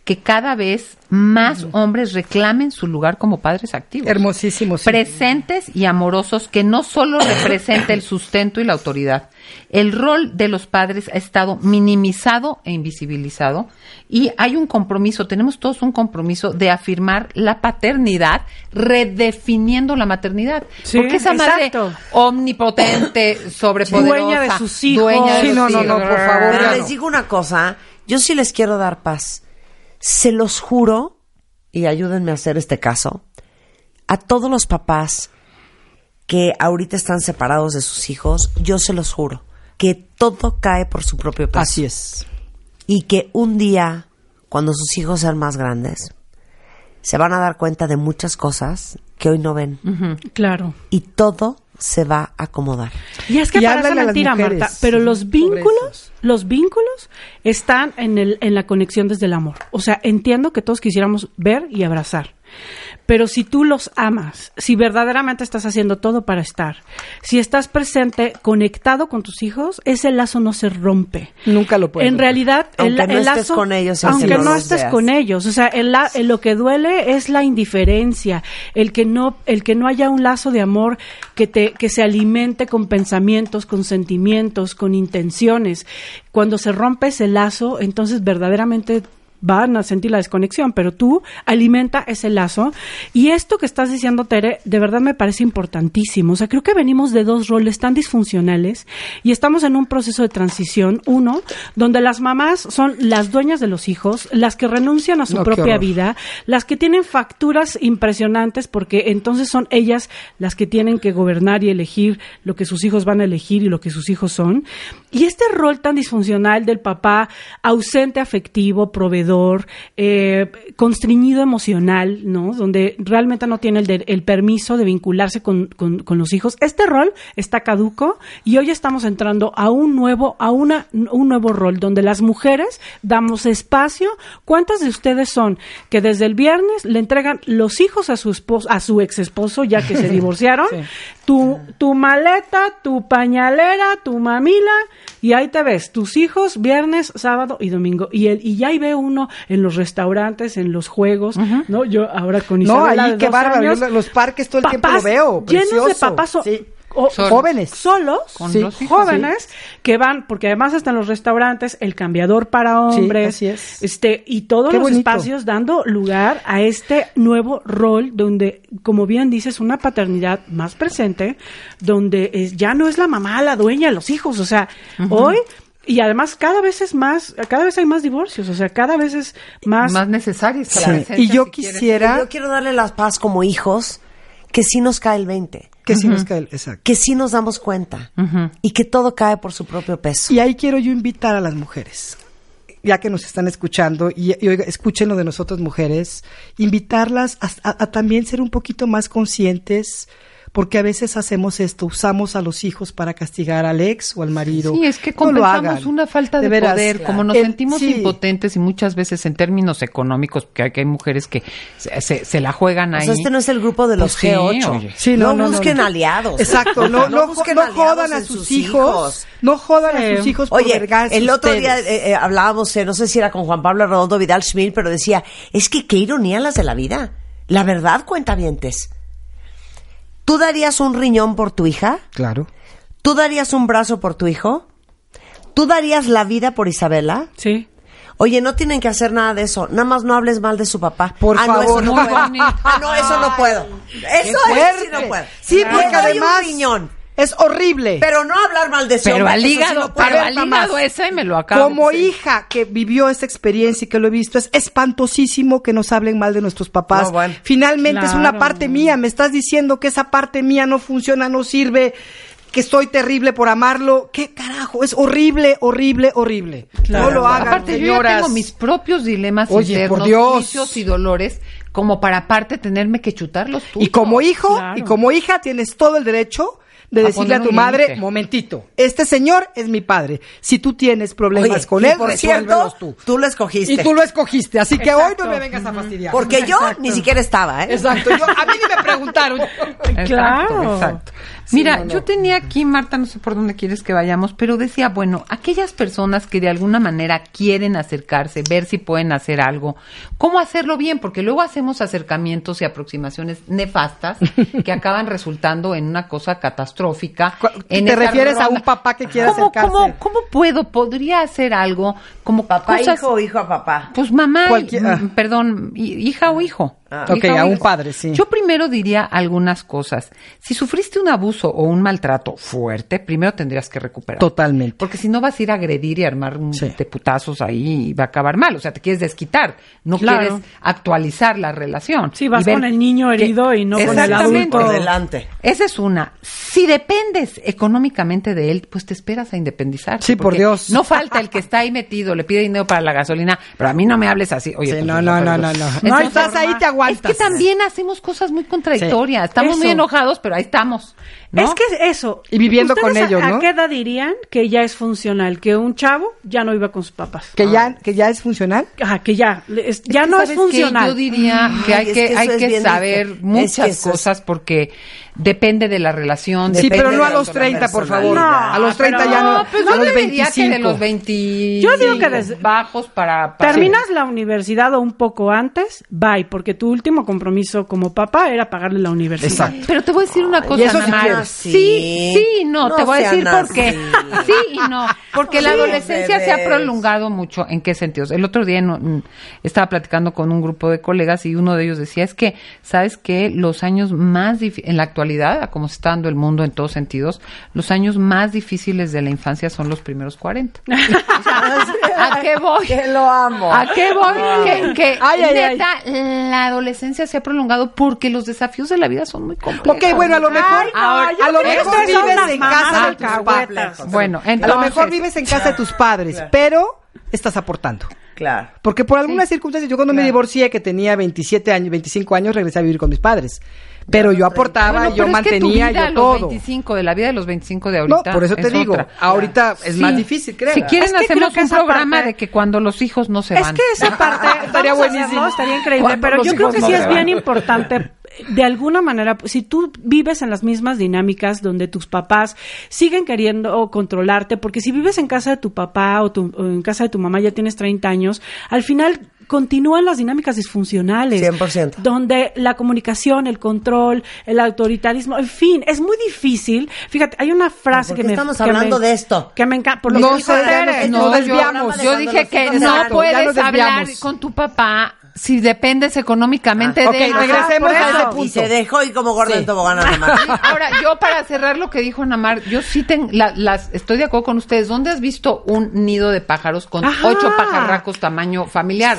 que cada vez más hombres reclamen su lugar como padres activos. Hermosísimo, sí. Presentes y amorosos que no solo representa el sustento y la autoridad. El rol de los padres ha estado minimizado e invisibilizado y hay un compromiso, tenemos todos un compromiso de afirmar la paternidad redefiniendo la maternidad. Sí, Porque esa madre omnipotente, sobrepoderosa, Dueña de sus hijos. dueña de Sí, sus no, no, no, por favor, Pero les digo una cosa, yo sí les quiero dar paz. Se los juro, y ayúdenme a hacer este caso, a todos los papás que ahorita están separados de sus hijos, yo se los juro, que todo cae por su propio peso. Así es. Y que un día, cuando sus hijos sean más grandes, se van a dar cuenta de muchas cosas que hoy no ven. Claro. Y todo se va a acomodar. Y es que Y parece mentira, mujeres Marta, pero los vínculos, los vínculos están en el en la conexión desde el amor. O sea, entiendo que todos quisiéramos ver y abrazar. Pero si tú los amas, si verdaderamente estás haciendo todo para estar, si estás presente, conectado con tus hijos, ese lazo no se rompe. Nunca lo puedes En romper. realidad, el, Aunque no el estés lazo, con ellos aunque no estés veas. con ellos, o sea, el la- el- lo que duele es la indiferencia, el que no, el que no haya un lazo de amor que te, que se alimente con pensamientos, con sentimientos, con intenciones. Cuando se rompe ese lazo, entonces verdaderamente van a sentir la desconexión, pero tú alimenta ese lazo. Y esto que estás diciendo, Tere, de verdad me parece importantísimo. O sea, creo que venimos de dos roles tan disfuncionales y estamos en un proceso de transición. Uno, donde las mamás son las dueñas de los hijos, las que renuncian a su No, propia vida, las que tienen facturas impresionantes porque entonces son ellas las que tienen que gobernar y elegir lo que sus hijos van a elegir y lo que sus hijos son. Y este rol tan disfuncional del papá ausente afectivo, proveedor, eh, constreñido emocional, ¿no? Donde realmente no tiene el, de- el permiso de vincularse con, con- con los hijos. Este rol está caduco y hoy estamos entrando a un nuevo, a una, un nuevo rol donde las mujeres damos espacio. ¿Cuántas de ustedes son que desde el viernes le entregan los hijos a su esposo, a su ex esposo, ya que se divorciaron? Tu, tu maleta, tu pañalera, tu mamila, y ahí te ves, tus hijos, viernes, sábado y domingo. Y el, y ya ahí ve uno en los restaurantes, en los juegos, ¿no? Yo ahora con No, Isabela ahí de qué bárbaro. los parques todo el tiempo lo veo. Llenos de precioso. papás Sí. O-. Jóvenes. solos, Con sí, los hijos, jóvenes que van, porque además están los restaurantes, el cambiador para hombres, es. este y todos Qué los bonito. espacios dando lugar a este nuevo rol donde, como bien dices, una paternidad más presente, donde es- ya no es la mamá la dueña de los hijos, o sea, hoy y además cada vez es más, cada vez hay más divorcios, o sea, cada vez es más, Más necesarias. Sí. Y yo si quieres. quisiera Yo quiero darle las paz como hijos que sí nos cae el 20, que sí nos cae. Exacto. que sí nos damos cuenta y que todo cae por su propio peso. Y ahí quiero yo invitar a las mujeres, ya que nos están escuchando, y, y oiga, escuchen lo de nosotras mujeres, invitarlas a, a- a también ser un poquito más conscientes, porque a veces hacemos esto, usamos a los hijos para castigar al ex o al marido. Sí, es que No compensamos una falta de, veras. poder, como nos El- sentimos sí. impotentes y muchas veces en términos económicos, porque hay, que hay mujeres que se, se- se la juegan O ahí. sea, este no es el grupo de los Pues sí, G8. oye. Sí, no, no, no, no, busquen no. aliados. Exacto, no, no, busquen no aliados jodan a sus hijos, no jodan a sus hijos por Oye, el otro ustedes. día eh, eh, hablábamos, eh, no sé si era con Juan Pablo Redondo Vidal Schmil, pero decía, es que qué ironía las de la vida. La verdad, cuentavientes. ¿Tú darías un riñón por tu hija? Claro. ¿Tú darías un brazo por tu hijo? ¿Tú darías la vida por Isabela? sí. Oye, no tienen que hacer nada de eso. Nada más no hables mal de su papá. Por ah, no, favor. eso no puedo. Ah, no, eso no puedo. Eso es, sí no puedo. Sí, porque doy además un riñón. Es horrible. Pero no hablar mal de su Pero hombre, al sí hígado, puedo. pero al hígado ese me lo acabo. Como Sí. hija que vivió esta experiencia y que lo he visto, es espantosísimo que nos hablen mal de nuestros papás. No, bueno. Finalmente es una Claro. parte mía. Me estás diciendo que esa parte mía no funciona, no sirve, que soy terrible por amarlo. ¿Qué carajo? Es horrible, horrible, horrible. No lo hagan, Aparte, yo ya tengo mis propios dilemas Oye, internos, por Dios. vicios y dolores, como para aparte tenerme que chutar los tuyos. Y como hijo Claro. y como hija tienes todo el derecho de A decirle a tu madre, límite. momentito, este señor es mi padre. Si tú tienes problemas Oye, con y él, por cierto, tú. tú lo escogiste. Y tú lo escogiste, así que hoy no me vengas a fastidiar. Porque yo ni siquiera estaba, ¿eh? Exacto, yo, a mí ni me preguntaron. Exacto, Claro. exacto. Mira, yo tenía aquí, Marta, no sé por dónde quieres que vayamos, pero decía, bueno, aquellas personas que de alguna manera quieren acercarse, ver si pueden hacer algo, ¿cómo hacerlo bien? Porque luego hacemos acercamientos y aproximaciones nefastas que acaban resultando en una cosa catastrófica. En ¿te refieres a un papá que quiere ¿Cómo, acercarse? ¿cómo, ¿Cómo puedo? ¿Podría hacer algo como Papá, cosas- hijo o hijo a papá. pues mamá, Cualquier- y- ah. mm, perdón, hi- hija o hijo. Ah. Ok, a un padre, sí. Yo primero diría algunas cosas. Si sufriste un abuso o un maltrato fuerte, primero tendrías que recuperar. Totalmente. Porque si no vas a ir a agredir y armar un Sí. de putazos ahí y va a acabar mal. O sea, te quieres desquitar. No Claro. quieres actualizar la relación. Sí, vas con el niño que- herido y no con el Exactamente. adulto. Por delante. Esa es una. Si dependes económicamente de él, pues te esperas a independizar. Sí, por Dios. No falta el que está ahí metido, le pide dinero para la gasolina, pero a mí no me hables así. Oye, Sí, pues, no, no, no, no, no. No Entonces, estás ahí, te aguantas. Es que también hacemos cosas muy contradictorias. Estamos Eso. muy enojados, pero ahí estamos. ¿no? Es que es eso. Y viviendo con ¿Ustedes a- ellos, ¿no? ¿A qué edad dirían que ya es funcional? Que un chavo ya no iba con sus papás. Que ya, que ya es funcional. Ajá, que ya, es- Es ya que, no es funcional. Yo diría que Ay, hay es que, hay que saber difícil. muchas Es que eso es- cosas porque depende de la relación. Sí, pero no a los 30, por favor. No, a los 30 pero- ya no. No, pues a yo los te diría 25. que de los 20 Yo digo que desde- bajos para, para- Terminas la universidad o un poco antes, bye, porque tu último compromiso como papá era pagarle la universidad. Exacto. Pero te voy a decir una cosa, eso sí Ana. Sí, sí, y no, No te voy a decir por qué. Sí y no, porque la adolescencia se ha prolongado mucho. ¿En qué sentidos? El otro día no, mm, estaba platicando con un grupo de colegas y uno de ellos decía, es que, ¿sabes qué? Los años más difíciles, en la actualidad, a como se está dando el mundo en todos sentidos, los años más difíciles de la infancia son los primeros 40. O sea, ¿A qué voy? Que lo amo. ¿A qué voy? Que, que Ay, ay, ay. neta, la adolescencia se ha prolongado porque los desafíos de la vida son muy complejos. Ok, bueno, a lo mejor, Ahora, a lo vives en casa de tus padres. Bueno, A lo mejor vives en casa de tus padres, pero estás aportando. Claro. Porque por algunas circunstancias, yo cuando me divorcié, que tenía 27 años, 25 años, regresé a vivir con mis padres. Pero yo aportaba, Bueno, yo pero es que tu mantenía, yo los todo. 25, de la vida de los 25 de No, ahorita. por eso te es digo, otra. ahorita es Sí. más difícil, creo. Si quieren, Es que hacemos que un programa parte- de que cuando los hijos no se Es van. que esa parte Estaría buenísimo. estaría increíble, Cuando pero los yo creo que no sí es van. bien importante de alguna manera, si tú vives en las mismas dinámicas donde tus papás siguen queriendo controlarte, porque si vives en casa de tu papá o, tu- o en casa de tu mamá ya tienes 30 años, al final continúan las dinámicas disfuncionales. 100%. Donde la comunicación, el control, el autoritarismo, en fin, es muy difícil. Fíjate, hay una frase ¿Por que qué me... estamos que me- de esto? Que me encanta. Por lo No que Tere. nos- nos desviamos. Yo dije que no puedes hablar con tu papá si dependes económicamente Ah, de ok, él. regresemos Ajá, a ese punto. Y se dejó y como gorda Sí. en tobogán a. Ahora, yo para cerrar lo que dijo Namar, yo sí ten- la- las, estoy de acuerdo con ustedes. ¿Dónde has visto un nido de pájaros con Ajá. ocho pajarracos tamaño familiar?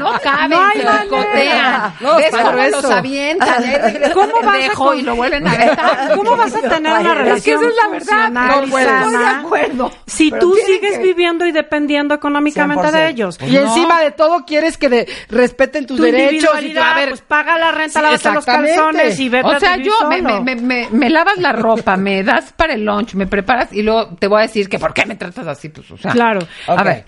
No caben, No se manera. picotean. No, ¿Ves cómo eso. los avientan? ¿Cómo vas a Dejo con- y lo vuelven a aventar. ¿Cómo vas a tener una Es que relación esa es la verdad. No sana Estoy de acuerdo. Si Pero tú sigues que- viviendo y dependiendo económicamente 100%. de ellos. Y encima de todo quieres que de- respeten tus tu derechos. Y, a ver, pues paga la renta, Sí, lávate los calzones y vete O sea, yo solo. me, me, me- me lavas la ropa, me das para el lunch, me preparas y luego te voy a decir que por qué me tratas así, pues, o sea. Claro. A ver,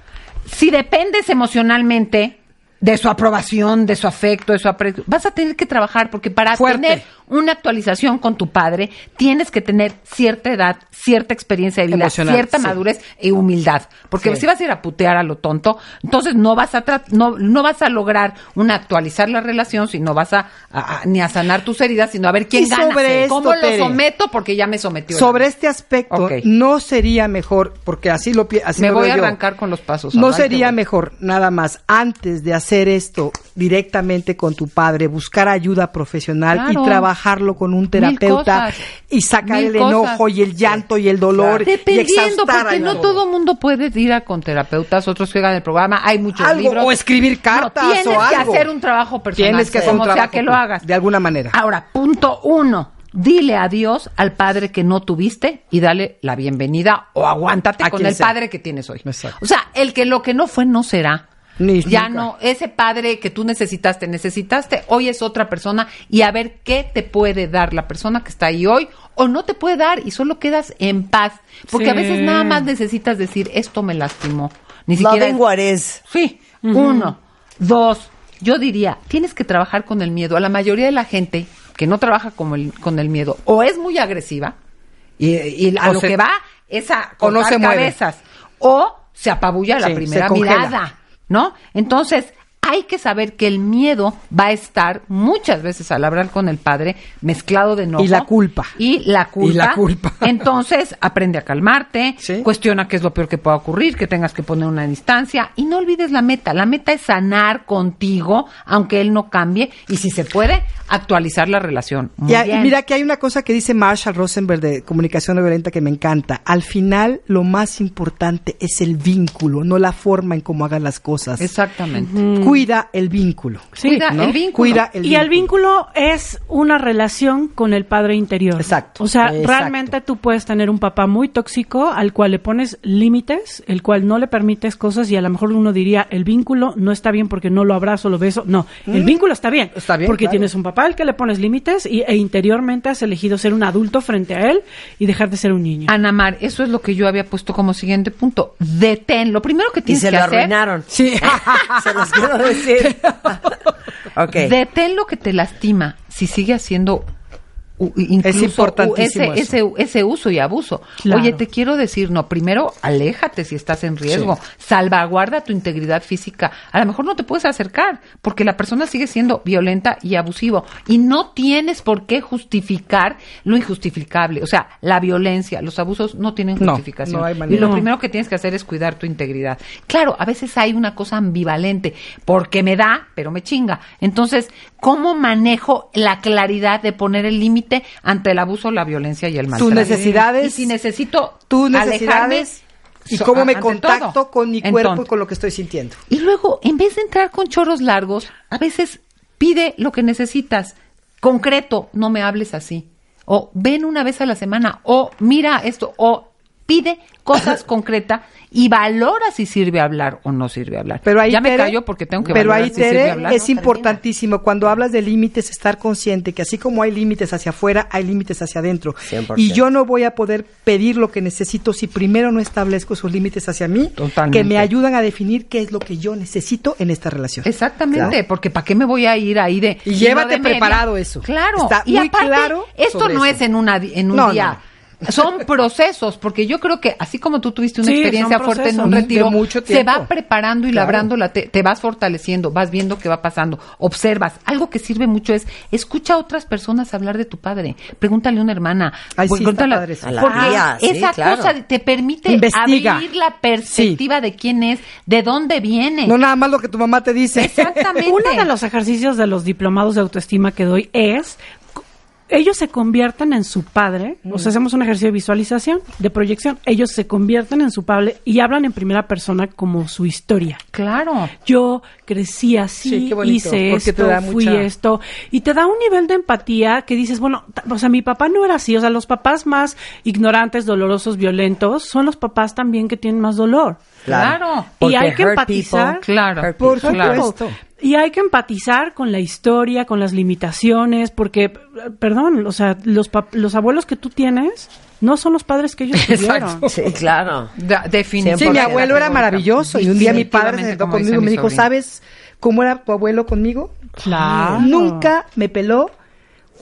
si dependes emocionalmente de su aprobación, de su afecto, de su aprecio, vas a tener que trabajar porque para Fuerte. tener una actualización con tu padre tienes que tener cierta edad, cierta experiencia de vida, Emocional, cierta sí. madurez y humildad, porque Sí. si vas a ir a putear a lo tonto, entonces no vas a no, no vas a lograr una actualizar la relación, sino vas a, a- a- ni a sanar tus heridas, sino a ver quién Y gana, sobre esto, cómo lo someto porque ya me sometió. sobre este aspecto, no sería mejor, porque así lo así me lo voy a yo. arrancar con los pasos. No sería mejor, nada más, antes de hacer esto directamente con tu padre, buscar ayuda profesional Claro. y trabajarlo con un terapeuta cosas. y sacar el enojo y el llanto y el dolor y Dependiendo, exhaustar porque no todo mundo puede ir a con terapeutas, otros que hagan el programa, hay muchos Algo, libros. o escribir cartas No, tienes o que algo. hacer un trabajo personal. Tienes que hacer como un sea trabajo que lo hagas. de alguna manera. Ahora, punto uno. Dile adiós al padre que no tuviste y dale la bienvenida o aguántate con el sea. padre que tienes hoy. Exacto. O sea, el que lo que no fue no será. Ni ya nunca. no, ese padre que tú necesitaste, necesitaste, hoy es otra persona y a ver qué te puede dar la persona que está ahí hoy o no te puede dar y solo quedas en paz. Porque a Sí. veces nada más necesitas decir, esto me lastimó. Ni siquiera... Loving what is. Sí, uno. Dos, yo diría, tienes que trabajar con el miedo. A la mayoría de la gente que no trabaja con el, con el miedo o es muy agresiva y, y a O lo se- que va es a o no se mueve. cabezas o se apabulla la Sí, primera se congela. mirada, ¿no? Entonces, hay que saber que el miedo va a estar muchas veces al hablar con el padre mezclado de enojo. Y la culpa. Y la culpa. Y la culpa. Entonces, aprende a calmarte, Sí. cuestiona qué es lo peor que pueda ocurrir, que tengas que poner una distancia y no olvides la meta. La meta es sanar contigo, aunque él no cambie, y si se puede, actualizar la relación. Muy Y, mira que hay una cosa que dice Marshall Rosenberg de comunicación no violenta que me encanta. Al final, lo más importante es el vínculo, no la forma en cómo hagan las cosas. Exactamente. Cuida cuida el vínculo. Sí, Cuida ¿no? el vínculo. Cuida el y el vínculo. vínculo es una relación con el padre interior. Exacto, O sea, exacto. realmente tú puedes tener un papá muy tóxico al cual le pones límites, el cual no le permites cosas y a lo mejor uno diría, el vínculo no está bien porque no lo abrazo, lo beso. No, el vínculo está bien. Mm. Está bien, Porque claro. tienes un papá al que le pones límites y, e interiormente has elegido ser un adulto frente a él y dejar de ser un niño. Ana Mar, eso es lo que yo había puesto como siguiente punto. Detén. Lo primero que Y tienes se que lo hacer. arruinaron. Sí. se los quiero decir. ok. Detén lo que te lastima. Si sigue haciendo incluso importantísimo ese, ese, ese uso y abuso. Claro. Oye, te quiero decir, no, primero aléjate si estás en riesgo, salvaguarda tu integridad física. A lo mejor no te puedes acercar porque la persona sigue siendo violenta y abusivo y no tienes por qué justificar lo injustificable. O sea, la violencia, los abusos no tienen justificación. no y lo primero que tienes que hacer es cuidar tu integridad. Claro, a veces hay una cosa ambivalente, porque me da, pero me chinga. Entonces, ¿cómo manejo la claridad de poner el límite ante el abuso, la violencia y el maltrato? necesidades, Y si necesito Tus alejarme, necesidades y cómo me contacto todo. con mi cuerpo y con lo que estoy sintiendo. y luego, en vez de entrar con chorros largos, a veces pide lo que necesitas. Concreto, no me hables así. O ven una vez a la semana. O mira esto. O pide cosas concretas y valora si sirve hablar o no sirve hablar. Pero ahí, ya me callo porque tengo que Pero valorar ahí, si sirve Tere, hablar. es importantísimo cuando hablas de límites estar consciente que así como hay límites hacia afuera, hay límites hacia adentro. 100%. Y yo no voy a poder pedir lo que necesito si primero no establezco esos límites hacia mí, Totalmente. que me ayudan a definir qué es lo que yo necesito en esta relación. Exactamente, Claro. porque ¿para qué me voy a ir ahí de... Y llévate de preparado eso. Claro, Está y muy aparte, claro esto no eso. es en, una, en un No, día. Son procesos, porque yo creo que así como tú tuviste una Sí, experiencia fuerte en un retiro, mucho se va preparando y Claro. labrando, la te, te vas fortaleciendo, vas viendo qué va pasando, observas. Algo que sirve mucho es escucha a otras personas hablar de tu padre, pregúntale a una hermana, Ay, sí, pregúntale- padre. A la porque tía, sí, esa claro. cosa te permite Investiga. abrir la perspectiva de quién es, de dónde viene. No nada más lo que tu mamá te dice. Exactamente. Uno de los ejercicios de los diplomados de autoestima que doy es ellos se convierten en su padre, o sea, hacemos un ejercicio de visualización, de proyección, ellos se convierten en su padre y hablan en primera persona como su historia. Claro. Yo crecí así, Sí, qué bonito, hice esto, fui mucha- esto, y te da un nivel de empatía que dices, bueno, o sea, mi papá no era así, o sea, los papás más ignorantes, dolorosos, violentos, son los papás también que tienen más dolor. Claro. Y hay que empatizar. people, Claro. Por supuesto. Y hay que empatizar con la historia, con las limitaciones, porque, perdón, o sea, los, pap- los abuelos que tú tienes no son los padres que ellos tuvieron. Sí, claro. Da- definitivamente. Sí, mi abuelo era maravilloso y un día mi padre se sentó conmigo y me dijo. ¿sabes cómo era tu abuelo conmigo? Claro. Nunca me peló.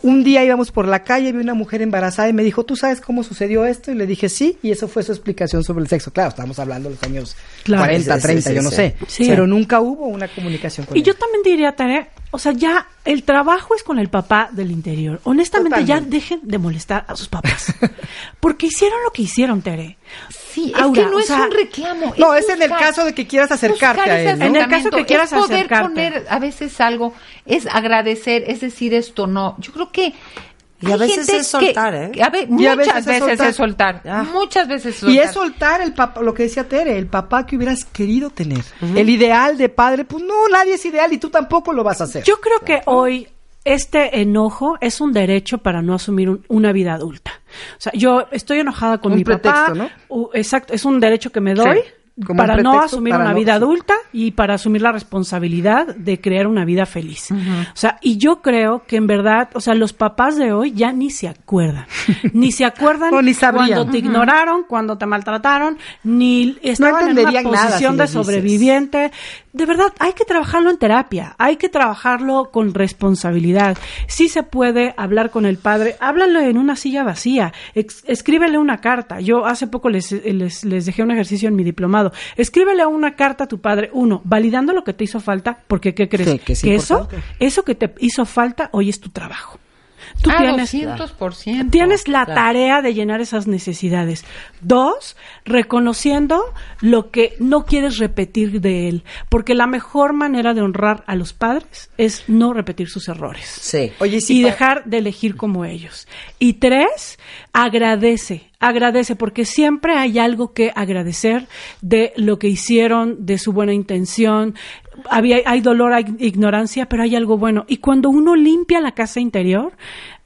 Un día íbamos por la calle, vi una mujer embarazada y me dijo, ¿tú sabes cómo sucedió esto? Y le dije, sí, y eso fue su explicación sobre el sexo. Claro, estamos hablando de los años Claro. 40, Sí, sí, 30, sí, yo no sé. Pero nunca hubo una comunicación con Y yo también diría, Tere, o sea, ya el trabajo es con el papá del interior. Honestamente, ya dejen de molestar a sus papás. Porque hicieron lo que hicieron, Tere. Sí, es Ahora, que no o es sea, un reclamo. no, es en el caso de que quieras acercarte a él, ¿no? En el caso que acercamiento, quieras es poder acercarte. poner a veces algo, es agradecer, es decir esto no. Yo creo que Y a veces es soltar, ¿eh? muchas veces es soltar. Ya. Muchas veces es Y soltar. es soltar el papá, lo que decía Tere, el papá que hubieras querido tener. El ideal de padre, pues no, nadie es ideal y tú tampoco lo vas a hacer. Yo creo que hoy este enojo es un derecho para no asumir un- una vida adulta. O sea, yo estoy enojada con Un mi papá. pretexto, ¿no? u- exacto, es un derecho que me doy. Sí, como para no asumir para una no- vida sí. adulta y para asumir la responsabilidad de crear una vida feliz. O sea, y yo creo que en verdad, o sea, los papás de hoy ya ni se acuerdan. ni se acuerdan No, ni sabrían. cuando te ignoraron, cuando te maltrataron, ni estaban en una nada posición si de dices. sobreviviente. De verdad, hay que trabajarlo en terapia, hay que trabajarlo con responsabilidad. Si se puede hablar con el padre, háblalo en una silla vacía, escríbele una carta. Yo hace poco les, les, les dejé un ejercicio en mi diplomado. Escríbele una carta a tu padre, uno, validando lo que te hizo falta, porque ¿qué crees? Sí, que es eso, eso que te hizo falta hoy es tu trabajo. Tú Ah, tienes, 200%. Tienes la tarea de llenar esas necesidades. Dos, reconociendo lo que no quieres repetir de él. Porque la mejor manera de honrar a los padres es no repetir sus errores. Sí. Oye, y dejar de elegir como ellos. Y tres, agradece agradece, porque siempre hay algo que agradecer de lo que hicieron, de su buena intención. Había, hay dolor, hay ignorancia, pero hay algo bueno. Y cuando uno limpia la casa interior,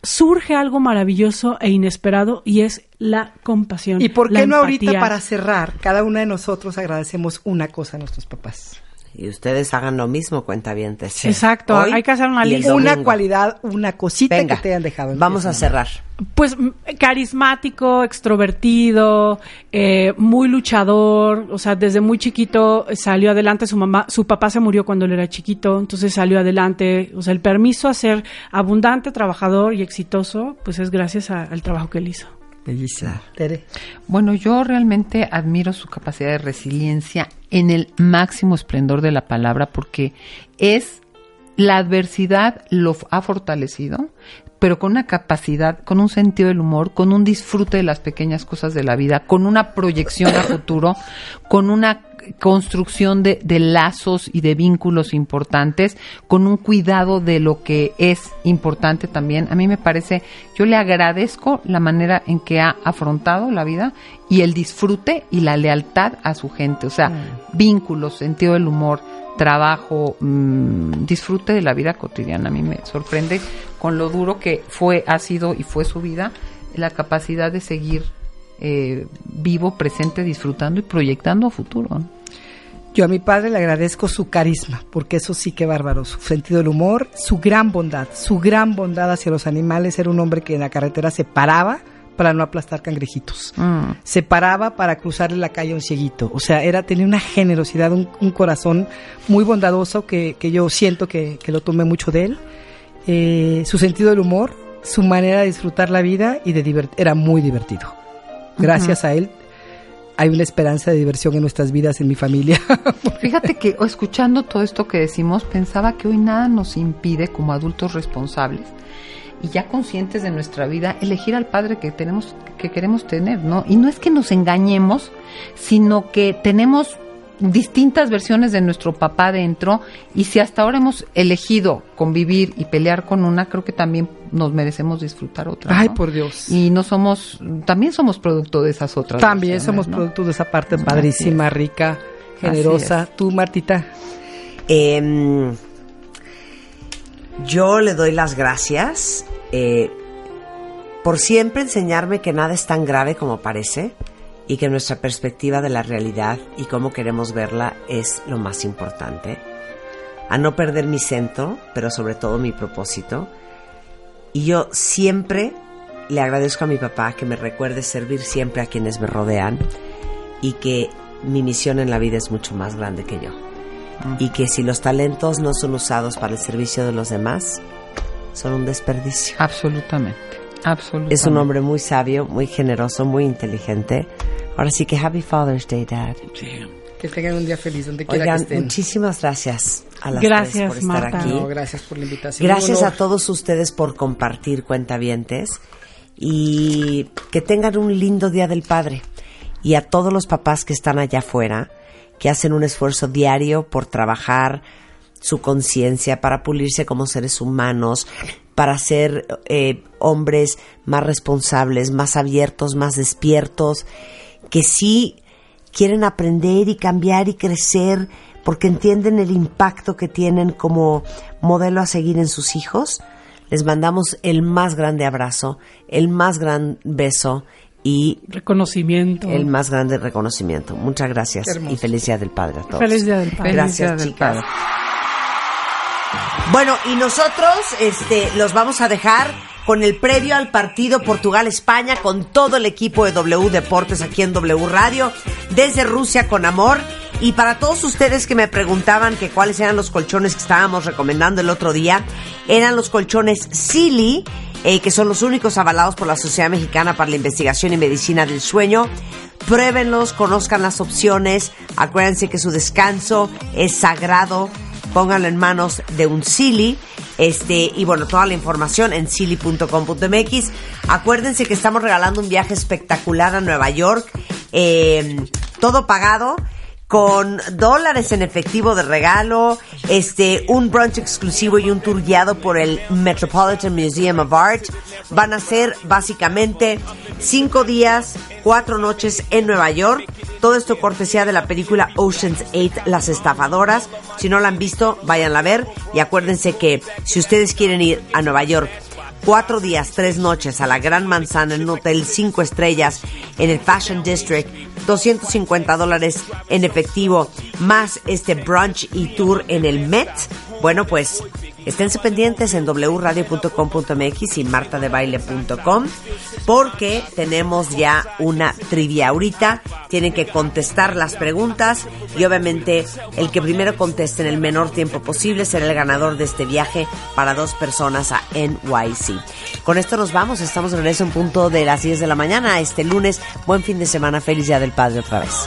surge algo maravilloso e inesperado y es la compasión. ¿Y por qué no ahorita para cerrar? Cada una de nosotros agradecemos una cosa a nuestros papás. Y ustedes hagan lo mismo, cuentavientes. Exacto, Hoy hay que hacer una lista. Una cualidad, una cosita Venga, que te hayan dejado. Vamos a cerrar. Pues carismático, extrovertido, eh, muy luchador, o sea, desde muy chiquito salió adelante, su mamá, su papá se murió cuando él era chiquito, entonces salió adelante, o sea, el permiso a ser abundante, trabajador y exitoso, pues es gracias a- al trabajo que él hizo. Bellísimo. Tere. Bueno, yo realmente admiro su capacidad de resiliencia en el máximo esplendor de la palabra porque es la adversidad lo ha fortalecido, pero con una capacidad, con un sentido del humor, con un disfrute de las pequeñas cosas de la vida, con una proyección a futuro, con una construcción de, de lazos y de vínculos importantes, con un cuidado de lo que es importante también. A mí me parece, yo le agradezco la manera en que ha afrontado la vida y el disfrute y la lealtad a su gente, o sea, vínculos, sentido del humor, trabajo, mm, disfrute de la vida cotidiana. A mí me sorprende con lo duro que fue, ha sido y fue su vida, la capacidad de seguir eh, vivo, presente, disfrutando y proyectando a futuro. Yo a mi padre le agradezco su carisma, porque eso sí que bárbaro, su sentido del humor, su gran bondad, su gran bondad hacia los animales. Era un hombre que en la carretera se paraba para no aplastar cangrejitos. Mm. Se paraba para cruzarle la calle a un cieguito. O sea, era tenía una generosidad, un, un corazón muy bondadoso que, que yo siento que, que lo tomé mucho de él. Eh, su sentido del humor, su manera de disfrutar la vida y de divert era muy divertido. Gracias a él hay una esperanza de diversión en nuestras vidas, en mi familia. Fíjate que escuchando todo esto que decimos, pensaba que hoy nada nos impide como adultos responsables y ya conscientes de nuestra vida elegir al padre que tenemos que queremos tener, ¿no? Y no es que nos engañemos, sino que tenemos distintas versiones de nuestro papá dentro y si hasta ahora hemos elegido convivir y pelear con una, creo que también nos merecemos disfrutar otra. Ay, ¿no? por Dios. Y no somos, también somos producto de esas otras. También somos ¿no? producto de esa parte Así padrísima, rica, generosa. Tú, Martita. Em, yo le doy las gracias eh, por siempre enseñarme que nada es tan grave como parece y que nuestra perspectiva de la realidad y cómo queremos verla es lo más importante. A no perder mi centro, pero sobre todo mi propósito. Y yo siempre le agradezco a mi papá que me recuerde servir siempre a quienes me rodean y que mi misión en la vida es mucho más grande que yo y que si los talentos no son usados para el servicio de los demás, son un desperdicio. Absolutamente, absolutamente. Es un hombre muy sabio, muy generoso, muy inteligente. Ahora sí que Happy Father's Day, Dad. Que tengan un día feliz donde quiera Oigan, que estén. muchísimas gracias a las Gracias, tres por estar Marta. aquí. No, gracias por la invitación. Gracias a todos ustedes por compartir cuentavientes y que tengan un lindo Día del Padre. Y a todos los papás que están allá afuera, que hacen un esfuerzo diario por trabajar su conciencia, para pulirse como seres humanos, para ser eh, hombres más responsables, más abiertos, más despiertos, que sí quieren aprender y cambiar y crecer porque entienden el impacto que tienen como modelo a seguir en sus hijos. Les mandamos el más grande abrazo, el más gran beso y Reconocimiento. el más grande reconocimiento. Muchas gracias y feliz día del Padre a todos. Feliz Día del Padre. Gracias, Día del chicas. Padre. Bueno, y nosotros este, los vamos a dejar con el previo al partido Portugal-España con todo el equipo de W Deportes aquí en W Radio, desde Rusia con amor. Y para todos ustedes que me preguntaban que cuáles eran los colchones que estábamos recomendando el otro día, eran los colchones Silly, eh, que son los únicos avalados por la Sociedad Mexicana para la Investigación y Medicina del Sueño. Pruébenlos, conozcan las opciones, acuérdense que su descanso es sagrado, pónganlo en manos de un Silly. Este, y bueno, toda la información en silly.com.mx. Acuérdense que estamos regalando un viaje espectacular a Nueva York, eh, todo pagado con dólares en efectivo de regalo, este, un brunch exclusivo y un tour guiado por el Metropolitan Museum of Art. Van a ser básicamente cinco días, cuatro noches en Nueva York. Todo esto cortesía de la película Ocean's 8, Las Estafadoras. Si no la han visto, váyanla a ver. Y acuérdense que si ustedes quieren ir a Nueva York cuatro días, tres noches a la Gran Manzana en un hotel cinco estrellas en el Fashion District, 250 dólares en efectivo, más este brunch y tour en el Met. Bueno, pues Esténse pendientes en wradio.com.mx y martadebaile.com porque tenemos ya una trivia ahorita. Tienen que contestar las preguntas y obviamente el que primero conteste en el menor tiempo posible será el ganador de este viaje para dos personas a NYC. Con esto nos vamos. Estamos de regreso en punto de las 10 de la mañana este lunes. Buen fin de semana. Feliz Día del Padre otra vez.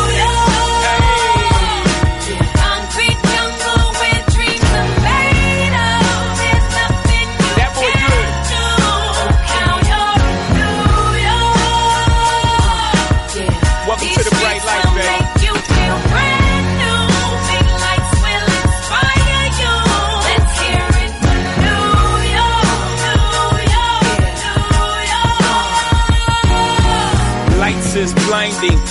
see